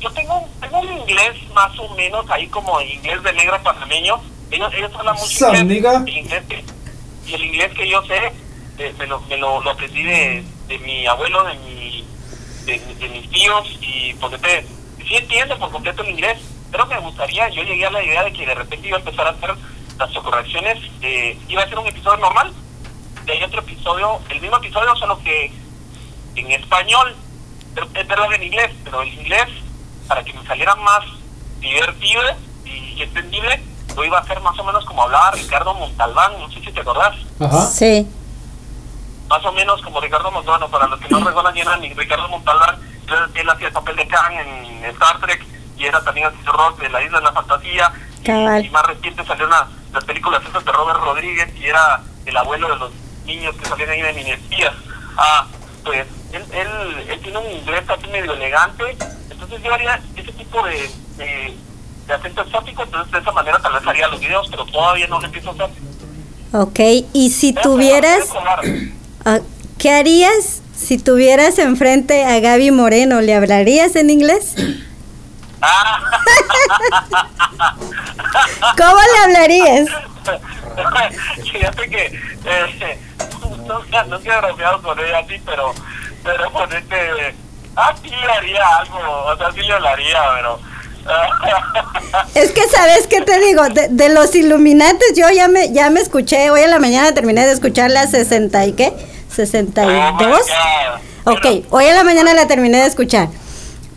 yo tengo, tengo un inglés más o menos ahí como inglés de negro panameño. Ellos, ellos hablan mucho inglés, y inglés que- y el inglés que yo sé eh, me, lo, me lo, lo aprendí de, de mi abuelo, de, mi, de, de mis tíos y te, sí entiendo por completo el inglés, pero me gustaría, yo llegué a la idea de que de repente iba a empezar a hacer las correcciones, eh, iba a ser un episodio normal, y hay otro episodio, el mismo episodio, solo que en español, pero es verdad en inglés, pero el inglés, para que me saliera más divertido y entendible, lo iba a hacer más o menos como hablaba Ricardo Montalbán, no sé si te acordás, Ajá. Sí. más o menos como Ricardo Montalbán, para los que no recuerdan ni Ricardo Montalbán, él, él hacía el papel de Khan en Star Trek y era también el rock de la Isla de la Fantasía, y, y más reciente salió una las películas esas de Robert Rodríguez y era el abuelo de los niños que salían ahí de mini espías. Ah, pues él, él, él tiene un inglés así medio elegante, entonces yo haría ese tipo de, de, de acento exótico, entonces de esa manera tal vez haría los videos, pero todavía no lo empiezo a hacer. Ok, y si tuvieras, ah, ¿qué harías si tuvieras enfrente a Gaby Moreno? ¿Le hablarías en inglés? Ah, ¿Cómo le hablarías? Fíjate que eh, nunca, nunca he bromeado con ella así, pero, pero con este, ah, sí le haría algo, o sea, sí le hablaría, pero... Es que sabes qué te digo, de, de los Illuminates yo ya me ya me escuché, hoy en la mañana terminé de escuchar la 60 y qué? Oh my 62. God. Ok, hoy en la mañana la terminé de escuchar.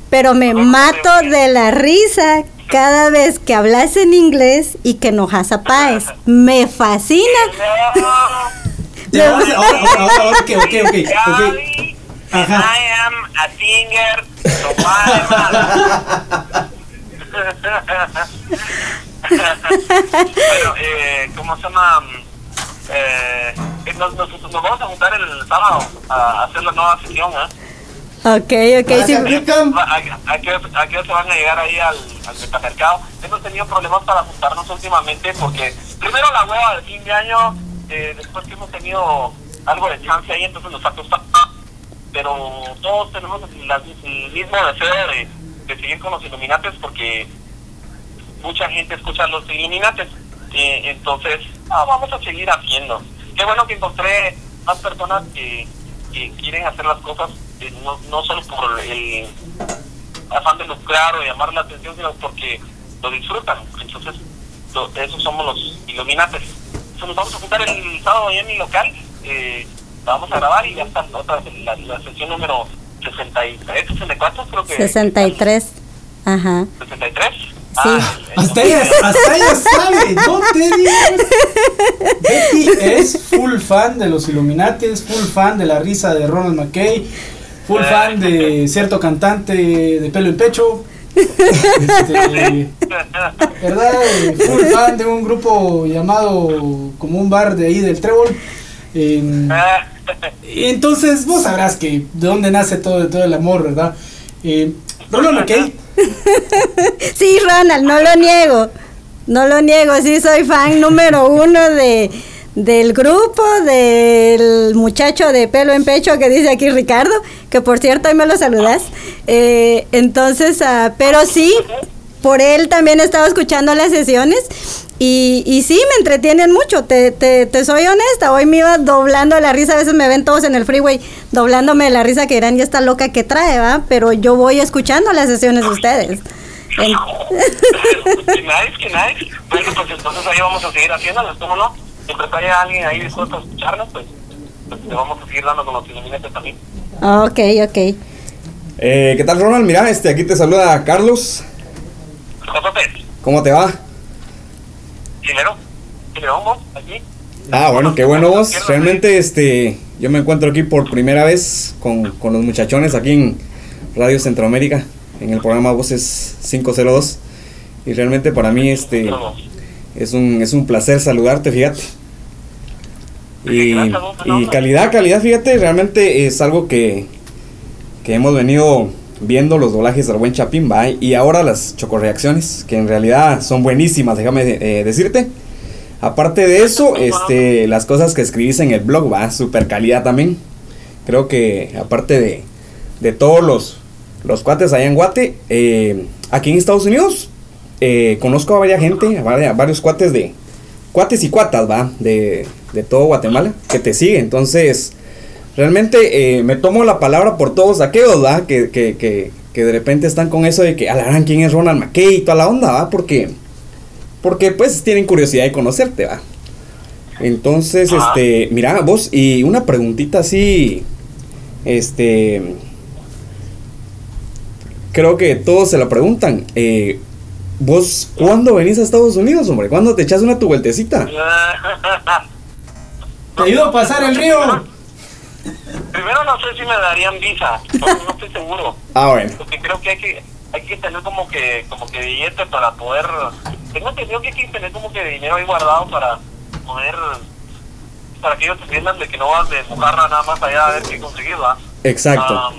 Pero me mato de la risa cada vez que hablas en inglés y que enojas a Páez. Me fascina. Ya, ahora, ahora, ahora, ok, ok, ok, ok. Gaby, and Ajá. I am a singer, Bueno, eh, ¿cómo se llama? Eh, nos, nos, nos vamos a juntar el sábado a hacer la nueva sesión, ¿eh? Ok, ok, sí. ¿A, qué, ¿A qué hora se van a llegar ahí al, al metamercado? Hemos tenido problemas para juntarnos últimamente porque primero la hueva de fin de año, eh, después que hemos tenido algo de chance ahí, entonces nos ha costado. Pero todos tenemos la- el mismo deseo de, de seguir con los Illuminates porque mucha gente escucha los Illuminates. Eh, entonces, ah, vamos a seguir haciendo. Qué bueno que encontré más personas que, que quieren hacer las cosas eh, no, no solo por el afán de lucrar o llamar la atención, sino porque lo disfrutan. Entonces, lo- esos somos los Illuminates. Entonces, nos vamos a juntar el sábado ahí en mi local. Eh, la vamos a grabar y ya está otra vez la, la sesión número 63, 64, creo que. 63. Ajá. 63. Sí. Ella, hasta ella sabe, no te digo. Betty es full fan de los Illuminates, full fan de la risa de Ronald McKay, full fan de cierto cantante de pelo en pecho. Este, ¿Verdad? Full fan de un grupo llamado como un bar de ahí del Trébol. Y entonces vos sabrás que de dónde nace todo, todo el amor, ¿verdad? Eh, Ronald McKay Sí, Ronald, no lo niego. No lo niego, sí soy fan número uno de del grupo del muchacho de pelo en pecho que dice aquí Ricardo, que por cierto ahí me lo saludas. Eh, entonces, ah, pero sí, por él también he estado escuchando las sesiones y, y sí, me entretienen mucho, te, te, te soy honesta, hoy me iba doblando la risa, a veces me ven todos en el freeway doblándome de la risa que dirán, ya está loca que trae, ¿va? Pero yo voy escuchando las sesiones de ustedes. En- que nice, que nice. Bueno, pues entonces ahí vamos a seguir haciéndolo, ¿cómo no? Siempre que haya alguien ahí dispuesto a escucharnos, pues, pues le vamos a seguir dando con los Illuminates también. Ok, ok. Eh, ¿Qué tal, Ronald? Mira, este, aquí te saluda Carlos. ¿Cómo te va? Chilero, vos, aquí. Ah, bueno, qué bueno vos. Realmente, este, yo me encuentro aquí por primera vez con, con los muchachones aquí en Radio Centroamérica, en el programa Voces 502. Y realmente para mí, este, es un, es un placer saludarte, fíjate. Y, y calidad, calidad, fíjate, realmente es algo que, que hemos venido viendo los doblajes del buen Chapín. Y ahora las chocorreacciones, que en realidad son buenísimas, déjame eh, decirte. Aparte de eso, este, las cosas que escribís en el blog, va, super calidad también. Creo que aparte de, de todos los, los cuates allá en Guate. Eh, aquí en Estados Unidos eh, conozco a varias gente, a varios cuates de... Cuates y cuatas, va, de, de todo Guatemala, que te siguen. Entonces, realmente eh, me tomo la palabra por todos aquellos, va, que, que, que, que de repente están con eso de que, alarán, ¿quién es Ronald McKay? Y toda la onda, va, porque... Porque pues tienen curiosidad de conocerte, va. Entonces, este, mira, vos, y una preguntita así, este, creo que todos se la preguntan. Eh, ¿Vos cuándo venís a Estados Unidos, hombre? ¿Cuándo te echas una tu vueltecita? Te ayudo a pasar el río. Primero no sé si me darían visa, no, estoy seguro. Ah, bueno. Porque creo que hay que hay que tener como que como que billete para poder tengo entendido que hay que tener como que dinero ahí guardado para poder para que ellos entiendan de que no vas de mojarra nada más allá a ver qué conseguir, ¿va? Exacto. Ah,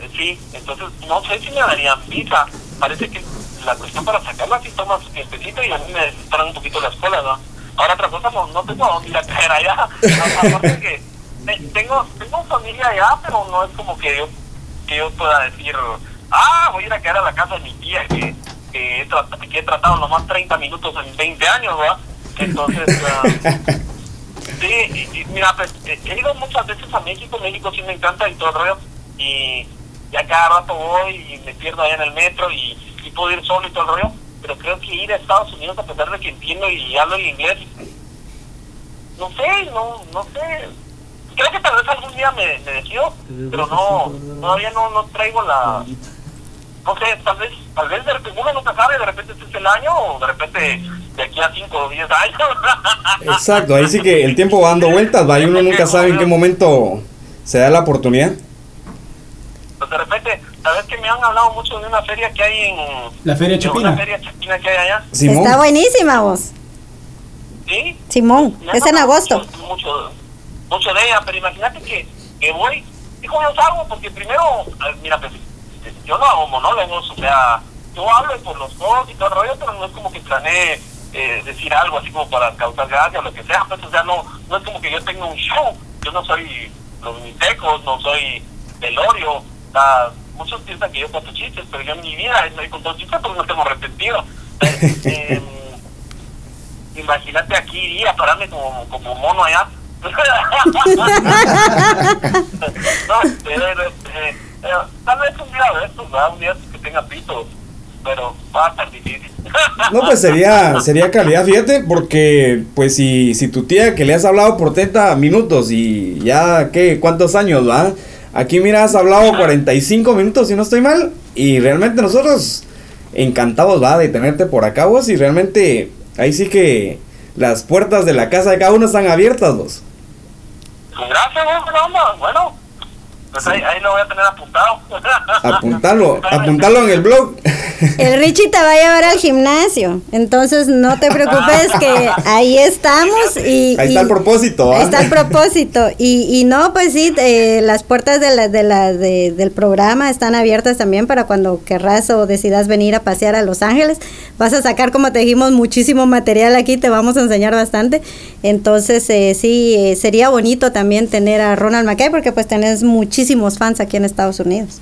eh, sí, entonces no sé si me darían visa. Parece que la cuestión para sacarla sí toma su tiempecito y a mí me desesperan un poquito la escuela, ¿no? Ahora otra cosa, no, no tengo a dónde ir a caer allá. Aparte que te- tengo, tengo familia allá, pero no es como que yo, que yo pueda decir, ah, voy a ir a caer a la casa de mi tía que, que, he, trat- que he tratado nomás 30 minutos en 20 años, ¿verdad? Entonces, ah, Sí, y, y mira, pues he ido muchas veces a México, México sí me encanta y todo el rollo, y ya cada rato voy y me pierdo allá en el metro y, y puedo ir solo y todo el rollo, pero creo que ir a Estados Unidos a pesar de que entiendo y hablo el inglés, no sé, no, no sé, creo que tal vez algún día me, me decido, pero no, todavía no, no traigo la, no sé, tal vez, tal vez de repente uno nunca sabe, de repente este es el año o de repente de aquí a 5 o 10 años. Exacto, ahí sí que el tiempo va dando vueltas, va, y uno nunca sabe en qué momento se da la oportunidad. Pues de repente, sabes que me han hablado mucho de una feria que hay en La Feria Chapina. Feria chapina que hay allá. Simón. Está buenísima vos. Sí. Simón, es en agosto. Mucho, mucho, mucho de ella, pero imagínate que, que voy. ¿Y cómo los hago? Porque primero, eh, mira, pues yo no hago monólogos, o sea, yo hablo por los codos y todo el rollo, pero no es como que planeé eh, decir algo así como para causar gracia o lo que sea, pues, o sea, no, no es como que yo tenga un show. Yo no soy los mitecos, no soy velorio. O sea, muchos piensan que yo cuento chistes, pero yo en mi vida estoy contando chistes porque no tengo arrepentido. Eh, eh, imagínate aquí iría a pararme como, como mono allá. no, pero, eh, eh, tal vez un día de estos, ¿verdad? un día que tenga pito, pero va a estar difícil. No, pues sería, sería calidad, fíjate, porque pues si, si tu tía que le has hablado por 30 minutos y ya, ¿qué? ¿Cuántos años, va? Aquí mira, has hablado 45 minutos, si no estoy mal, y realmente nosotros encantados, va, de tenerte por acá vos, y realmente ahí sí que las puertas de la casa de cada uno están abiertas, vos. Gracias, onda. Bueno, pues ahí, ahí lo voy a tener apuntado. Apuntalo, apuntalo en el blog. El Richie te va a llevar al gimnasio, entonces no te preocupes que ahí estamos y... Ahí está y- el propósito, Ahí ¿va? está el propósito. Y, y no, pues sí, eh, las puertas de la, de la, de- del programa están abiertas también para cuando querrás o decidas venir a pasear a Los Ángeles. Vas a sacar, como te dijimos, muchísimo material aquí, te vamos a enseñar bastante. Entonces, eh, sí, eh, sería bonito también tener a Ronald McKay porque pues tenés muchísimos fans aquí en Estados Unidos.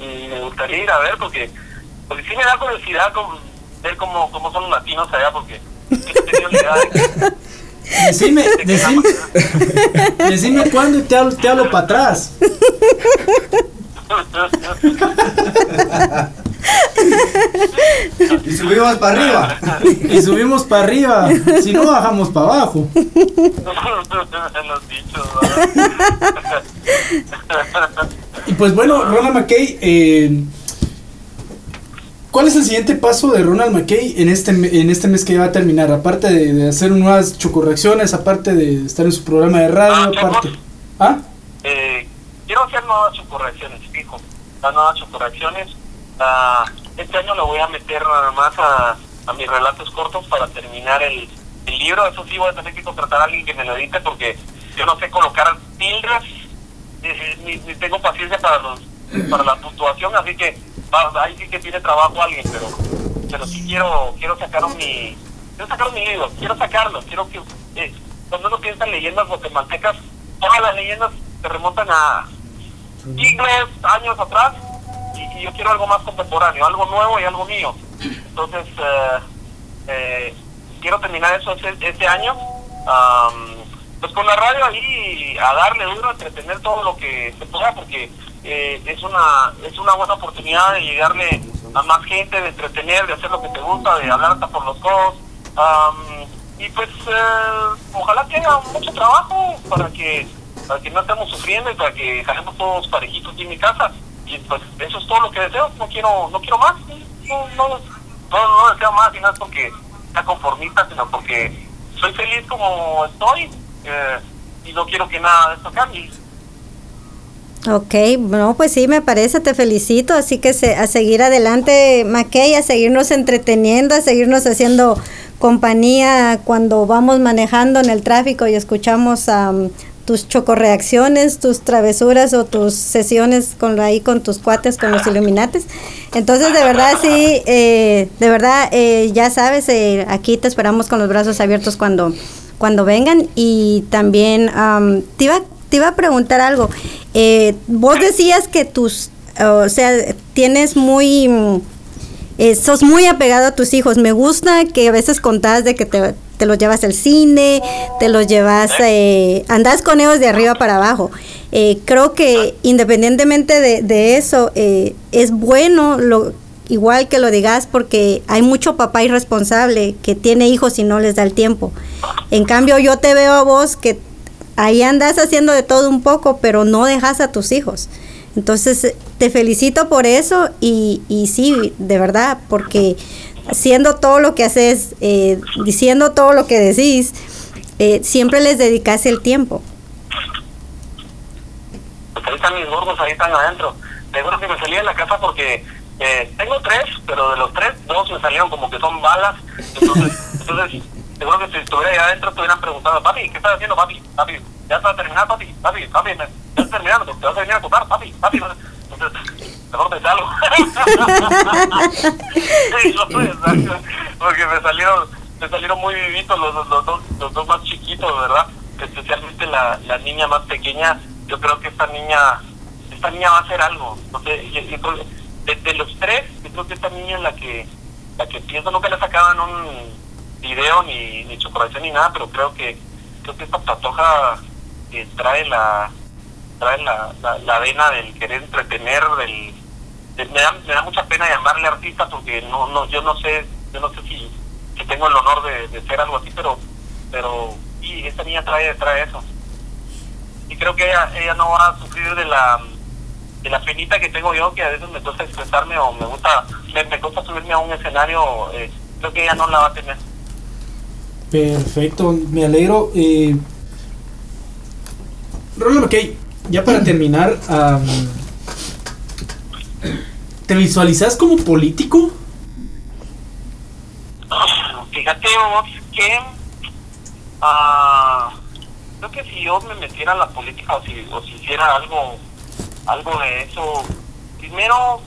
y me gustaría ir a ver porque, porque sí me da curiosidad con, ver cómo, cómo son los latinos allá porque Decime, decime, decime cuándo y te hablo, te hablo para atrás. Y subimos para arriba. Y subimos para arriba. Si no, bajamos para abajo. Y pues bueno, Ronald McKay, eh, ¿cuál es el siguiente paso de Ronald McKay en este, en este mes que ya va a terminar? Aparte de, de hacer nuevas chocorreacciones, aparte de estar en su programa de radio, Ah, aparte... ¿Ah? Eh, quiero hacer nuevas correcciones, fijo. Las nuevas correcciones. Ah, este año le voy a meter más a, a mis relatos cortos para terminar el, el libro. Eso sí, voy a tener que contratar a alguien que me lo edite porque yo no sé colocar tildes ni, tengo paciencia para los para la puntuación, así que ahí sí que tiene trabajo alguien, pero pero sí quiero quiero sacar mi quiero sacar mi libro, quiero sacarlo, quiero que eh, cuando uno piensa en leyendas guatemaltecas, todas las leyendas se remontan a siglos, años atrás, y, yo quiero algo más contemporáneo, algo nuevo y algo mío. Entonces, eh, eh, quiero terminar eso este, este año. am, pues con la radio ahí a darle duro, a entretener todo lo que se pueda, porque eh, es una es una buena oportunidad de llegarle a más gente, de entretener, de hacer lo que te gusta, de hablar hasta por los codos. Am, y pues eh, ojalá que haya mucho trabajo para que para que no estemos sufriendo y para que jalemos todos parejitos aquí en mi casa. Y pues eso es todo lo que deseo, no quiero no quiero más, no, no, no, no deseo más y no es porque sea conformista, sino porque soy feliz como estoy eh, y no quiero que nada de esto cambie. Ok, no, pues sí, me parece, te felicito, así que se, a seguir adelante, Mackey, a seguirnos entreteniendo, a seguirnos haciendo compañía cuando vamos manejando en el tráfico y escuchamos am, tus chocorreacciones, tus travesuras o tus sesiones con ahí con tus cuates, con los iluminates. Entonces, de verdad, sí, eh, de verdad, eh, ya sabes, eh, aquí te esperamos con los brazos abiertos cuando, cuando vengan y también am, te, iba, te iba a preguntar algo. Eh, vos decías que tus, o sea, tienes muy... eh, sos muy apegado a tus hijos. Me gusta que a veces contás de que te, te los llevas al cine, te los llevas, eh, andás con ellos de arriba para abajo. Eh, creo que independientemente de, de eso, eh, es bueno lo igual que lo digas porque hay mucho papá irresponsable que tiene hijos y no les da el tiempo. En cambio, yo te veo a vos que ahí andas haciendo de todo un poco, pero no dejas a tus hijos. Entonces, eh, te felicito por eso y, y sí, de verdad, porque haciendo todo lo que haces, eh, diciendo todo lo que decís, eh, siempre les dedicas el tiempo. Ahí están mis gordos, ahí están adentro. Seguro que me salí de la casa porque eh, tengo tres, pero de los tres, dos me salieron como que son balas. Entonces, entonces seguro que si estuviera ahí adentro, te hubieran preguntado, papi, ¿qué estás haciendo, papi? Papi, ¿ya estás terminando, papi? Papi, papi, ya estás terminando, te vas a venir a acostar, papi, papi. Entonces, mejor me salgo. Porque me salieron, me salieron muy vivitos los, los, los dos, los dos más chiquitos, ¿verdad? Especialmente la, la niña más pequeña. Yo creo que esta niña, esta niña va a hacer algo. No sé, y- y que de, los tres, yo creo que esta niña es la que, la que pienso, nunca le sacaban un video ni, ni ni nada, pero creo que, creo que esta patoja eh, trae la, trae la, la, la vena del querer entretener, del, de- me, da, me da mucha pena llamarle artista porque no, no, yo no sé, yo no sé si, si tengo el honor de, de ser algo así, pero, pero sí, esta niña trae, trae eso. Y creo que ella, ella no va a sufrir de la, de la penita que tengo yo, que a veces me cuesta expresarme o me gusta, me, me cuesta subirme a un escenario, eh, creo que ella no la va a tener. Perfecto, me alegro. Eh, Rolando McKay, ya para terminar, am, ¿te visualizas como político? Fíjate vos que ah, creo que si yo me metiera en la política o si, o si hiciera algo algo de eso, primero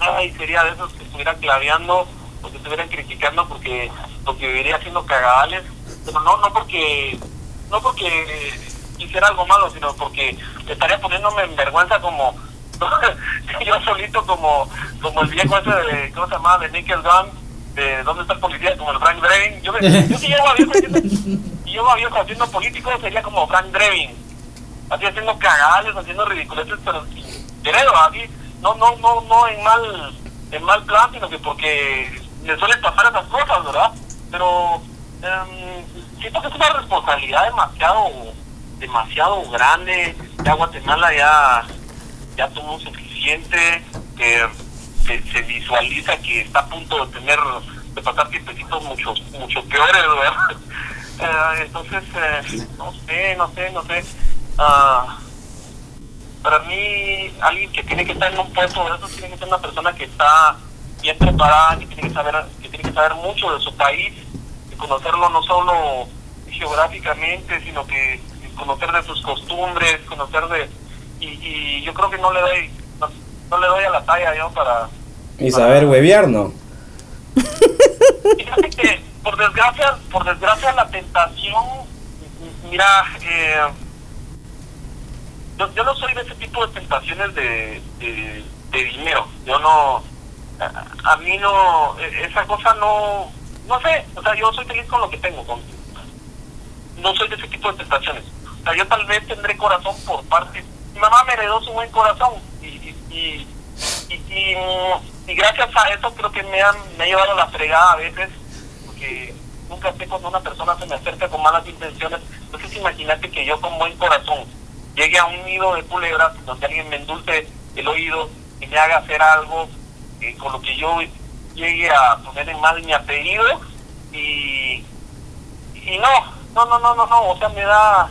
ay, sería de esos que estuviera claveando o que estuvieran criticando porque porque viviría haciendo cagadales, pero no no porque no porque hiciera algo malo, sino porque estaría poniéndome en vergüenza como yo solito como como el viejo ese de ¿cómo se llama? de Nickel Gun de dónde está el policía como el Frank Drebin. Yo, yo si llego a viejo haciendo, si llego a viejo haciendo político sería como Frank Drebin así haciendo cagales haciendo ridiculeces pero querer así. No no no no en mal en mal plan sino que porque me suelen pasar esas cosas verdad pero em, siento que es una responsabilidad demasiado demasiado grande. Ya Guatemala ya ya tuvo suficiente que se, se visualiza que está a punto de tener de pasar tiempecitos mucho mucho peores ¿verdad? Eh, entonces eh, no sé no sé no sé Ah, para mí alguien que tiene que estar en un puesto de eso tiene que ser una persona que está bien preparada que tiene que saber que tiene que saber mucho de su país y conocerlo no solo geográficamente sino que conocer de sus costumbres conocer de y, y yo creo que no le doy no, no le doy a la talla yo para Y saber huevear, ¿no? Fíjate que por desgracia, por desgracia la tentación, mira, eh, yo, yo no soy de ese tipo de tentaciones de, de, dinero. Yo no, a, a mí no, e- esa cosa no, no sé, o sea, yo soy feliz con lo que tengo, no soy de ese tipo de tentaciones. O sea, yo tal vez tendré corazón por parte, mi mamá me heredó su buen corazón y, y, y, y, y gracias a eso creo que me han, me ha llevado a la fregada a veces, porque nunca sé cuando una persona se me acerca con malas intenciones. Entonces imagínate que yo con buen corazón llegue a un nido de culebras donde alguien me endulce el oído y me haga hacer algo eh, con lo que yo llegue a poner en mal mi apellido y, y no, no, no, no, no, no, o sea, me da,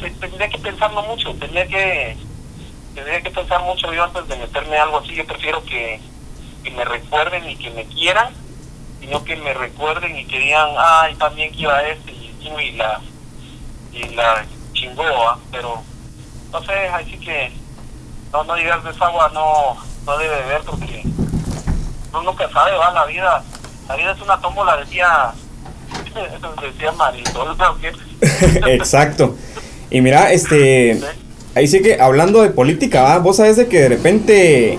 te- tendría que pensarlo mucho, tendría que, tendría que pensar mucho yo antes de meterme algo así, yo prefiero que, me recuerden y que me quieran, sino que me recuerden y que digan, ay, también que iba este y, y la, y la chingó, ¿ah? pero no sé, así que no, no digas de esa agua, no, no debe beber porque uno nunca sabe, va, la vida, la vida es una tómbola, decía, decía Marisol. Exacto. Y mira, este, ahí sí que hablando de política, ¿va? vos sabes de que de repente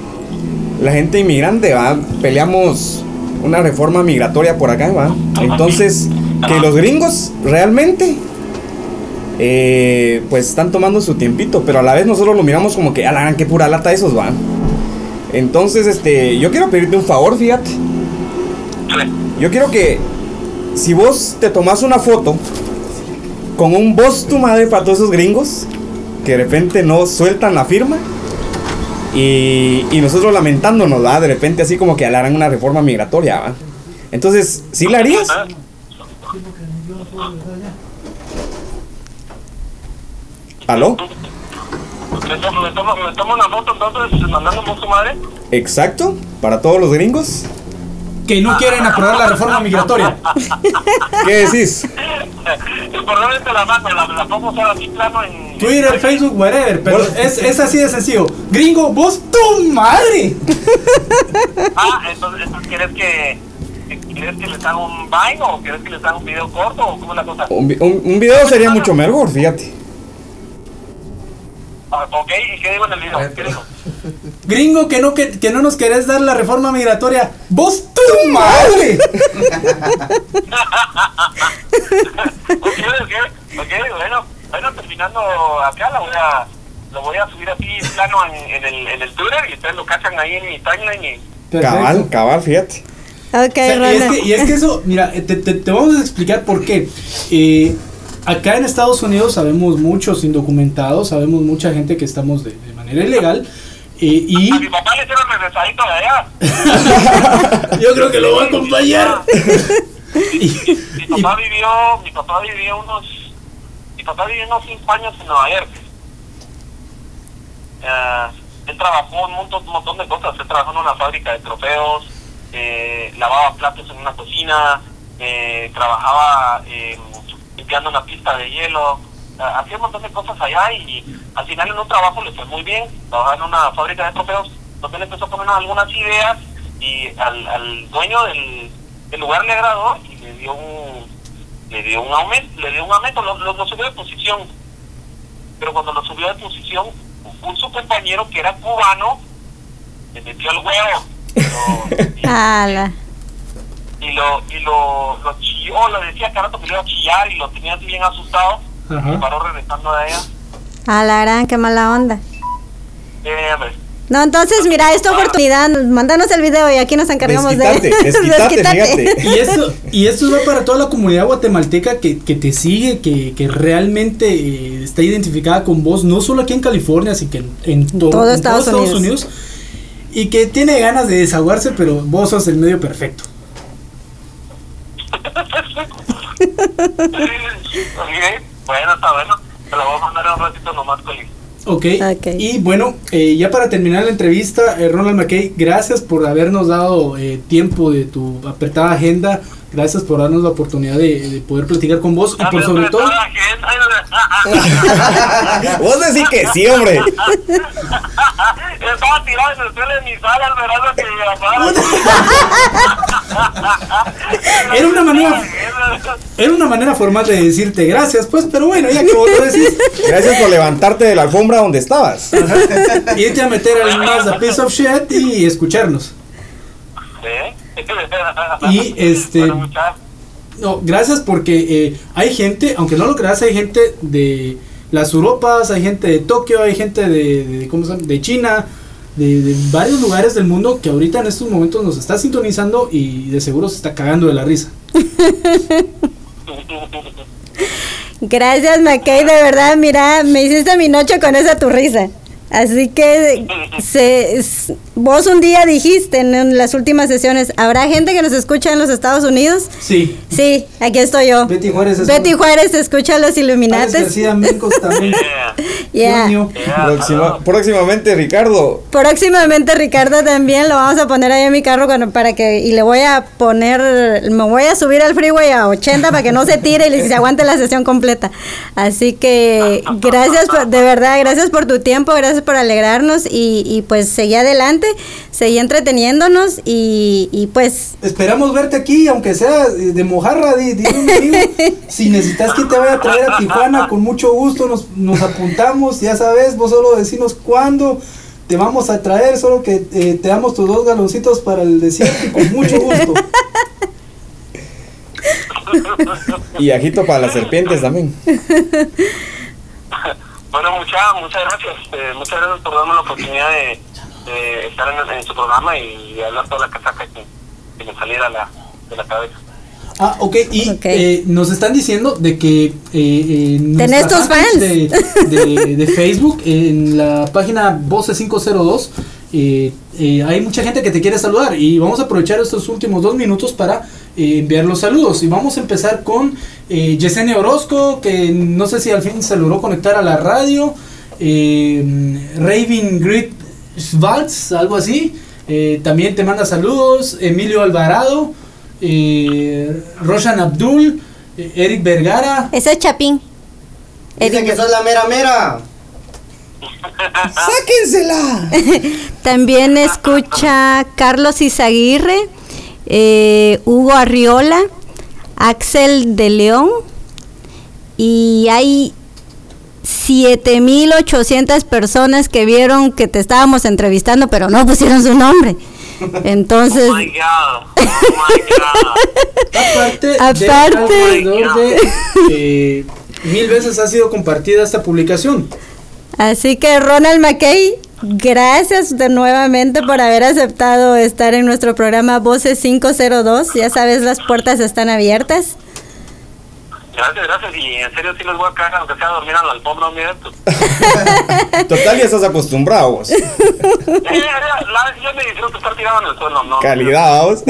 la gente inmigrante, va, peleamos una reforma migratoria por acá, va. Entonces, que los gringos realmente eh, pues están tomando su tiempito, pero a la vez nosotros lo miramos como que, la qué pura lata esos, va. Entonces, este, yo quiero pedirte un favor, fíjate. Yo quiero que si vos te tomás una foto con un voz tu madre para todos esos gringos que de repente no sueltan la firma y, y nosotros lamentándonos, ¿va? De repente así como que harán una reforma migratoria, ¿va? Entonces, ¿sí la harías? ¿Aló? ¿Me tomo, me, tomo, me tomo una foto entonces mandando su madre? Exacto, para todos los gringos. Que no quieren aprobar la reforma migratoria. ¿Qué decís? Por dónde te la mando, la, la pongo así plano en... Twitter, Facebook, whatever. Pero es, es así de sencillo. Gringo, vos tu madre. Ah, entonces, entonces ¿quieres que... ¿Quieres que les haga un Vine o quieres que les haga un video corto o cómo es la cosa? Un, un- un video sería mucho mejor, fíjate. Ah, ok, ¿y qué digo en el video? ¿Qué digo? Gringo, que no, que, que no nos querés dar la reforma migratoria. Vos tu madre. ok, ok, ok, bueno, bueno, terminando acá la voy a... Lo voy a subir así plano en, en el, en el Twitter y ustedes lo cachan ahí en mi timeline y... Cabal, cabal, fíjate. Ok, O sea, y, es Ronald. que, y es que eso, mira, te, te- te vamos a explicar por qué. Eh, acá en Estados Unidos sabemos muchos indocumentados, sabemos mucha gente que estamos de, de manera ilegal. eh, y A mi papá le hicieron regresadito de allá. yo creo que lo voy a acompañar. Mi papá vivió, mi papá vivió unos, mi papá vivió unos cinco años en Nueva York. Eh, él trabajó en un montón, un montón de cosas. Él trabajó en una fábrica de trofeos, eh, lavaba platos en una cocina, eh, trabajaba eh, limpiando una pista de hielo. Hacía un montón de cosas allá y al final en un trabajo le fue muy bien. Trabajaba en una fábrica de trofeos. Entonces él empezó a poner algunas ideas y al, al dueño del, del lugar le agradó y le dio un le dio un aumento, le dio un aumento, lo, lo- lo subió de posición. Pero cuando lo subió de posición, un su compañero que era cubano le metió el huevo y, Ala. Y lo y lo, lo chilló, le decía cada rato que le iba a chillar y lo tenía así bien asustado. Ajá. Y paró regresando a ella. A la gran, qué mala onda. Eh, hombre, No, entonces, mira, esta oportunidad, mándanos el video y aquí nos encargamos Desquítate, de desquítate, fíjate. Y esto, y esto va para toda la comunidad guatemalteca que, que te sigue, que, que realmente eh, está identificada con vos, no solo aquí en California, sino que en, en to- Todo en Estados Unidos. Y que tiene ganas de desahogarse, pero vos sos el medio perfecto. Ok, bueno, está bueno. Te lo voy a mandar en un ratito nomás, Coli. Ok. Ok. Y bueno, eh, ya para terminar la entrevista, eh, Ronald McKay, gracias por habernos dado eh, tiempo de tu apretada agenda. Gracias por darnos la oportunidad de, de poder platicar con vos y por sobre todo. Vos decís que sí, hombre. Estaba tirado en el suelo de mi sala esperando que me llamara. Era una manera, era una manera formal de decirte gracias, pues, pero bueno, ya que vos lo decís, Gracias por levantarte de la alfombra donde estabas. ajá, irte a meter al más a piece of shit y escucharnos. Y, este- Bueno, No, gracias porque eh, hay gente, aunque no lo creas, hay gente de las Europas, hay gente de Tokio, hay gente de, de, ¿cómo se llama? de China, de, de varios lugares del mundo que ahorita en estos momentos nos está sintonizando y de seguro se está cagando de la risa. Gracias, McKay, de verdad, mira, me hiciste mi noche con esa tu risa. Así que se, vos un día dijiste en, en las últimas sesiones, ¿habrá gente que nos escucha en los Estados Unidos? Sí. Sí, aquí estoy yo. Betty Juárez es Betty un- Juárez escucha a los Illuminates. García Mencos también. Yeah. Yeah, Próxima- próximamente, Ricardo. Próximamente Ricardo también lo vamos a poner ahí en mi carro cuando, para que y le voy a poner me voy a subir al freeway a 80 para que no se tire y se aguante la sesión completa. Así que gracias por- de verdad, gracias por tu tiempo, gracias por alegrarnos y, y pues seguí adelante, seguí entreteniéndonos y, y pues Esperamos verte aquí, aunque sea de mojarra, di, di un amigo. Si necesitas que te vaya a traer a Tijuana, con mucho gusto nos, nos apuntamos, ya sabes, vos solo decinos cuándo te vamos a traer, solo que eh, te damos tus dos galoncitos para el desierto y con mucho gusto. Y ajito para las serpientes también. Bueno, muchas, muchas gracias. Eh, muchas gracias por darme la oportunidad de, de estar en, en su programa y hablar toda la casaca que, que me saliera la, de la cabeza. Ah, ok, y eh, nos están diciendo de que eh, eh, Tenés tus fanpage fans. De, de- de Facebook, en la página Voce502, eh, eh, hay mucha gente que te quiere saludar y vamos a aprovechar estos últimos dos minutos para eh, enviar los saludos. Y vamos a empezar con eh, Yesenia Orozco, que no sé si al fin se logró conectar a la radio, eh, Raven Grit Schwartz, algo así. Eh, también te manda saludos, Emilio Alvarado, eh, Roshan Abdul, eh, Eric Vergara. ese es Chapín. Dice que sos la mera mera. ¡Sáquensela! También escucha Carlos Izaguirre, eh, Hugo Arriola, Axel de León y hay 7800 personas que vieron que te estábamos entrevistando pero no pusieron su nombre. Entonces, Oh my God. Oh my God. Aparte, de de eh, mil veces ha sido compartida esta publicación. así que Ronald McKay, gracias de nuevamente por haber aceptado estar en nuestro programa Voces 502. Ya sabes, las puertas están abiertas. Gracias, gracias. Y en serio, sí les voy a caer, aunque sea dormir a la alfombra un pues. Total, ya estás acostumbrado vos. Yo me dijeron que estar tirado en el suelo, ¿no? Calidad, vos.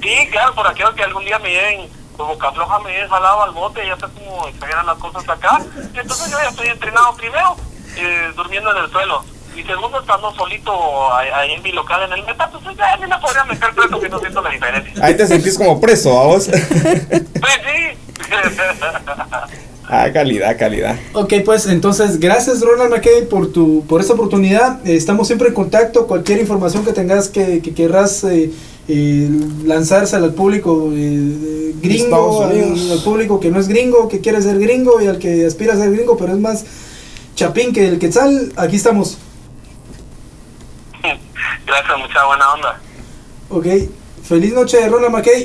Sí, claro, por aquello que algún día me lleven con boca floja, me lleven jalado al bote y ya está como exageran las cosas acá. Entonces yo ya estoy entrenado primero, eh, durmiendo en el suelo. Y segundo, estando solito ahí, en mi local en el meta, pues ya a mí me podría meter preso que no siento la diferencia. Ahí te sentís como preso, ¿a vos? Pues sí. Ah, calidad, calidad. Ok, pues entonces gracias Ronald McKay por tu por esta oportunidad. Eh, estamos siempre en contacto. Cualquier información que tengas que, que querrás eh, eh, lanzársela al público eh, gringo, al, al público que no es gringo, que quiere ser gringo y al que aspira a ser gringo, pero es más chapín que el quetzal, aquí estamos. Gracias, mucha buena onda. Ok, feliz noche Ronald McKay.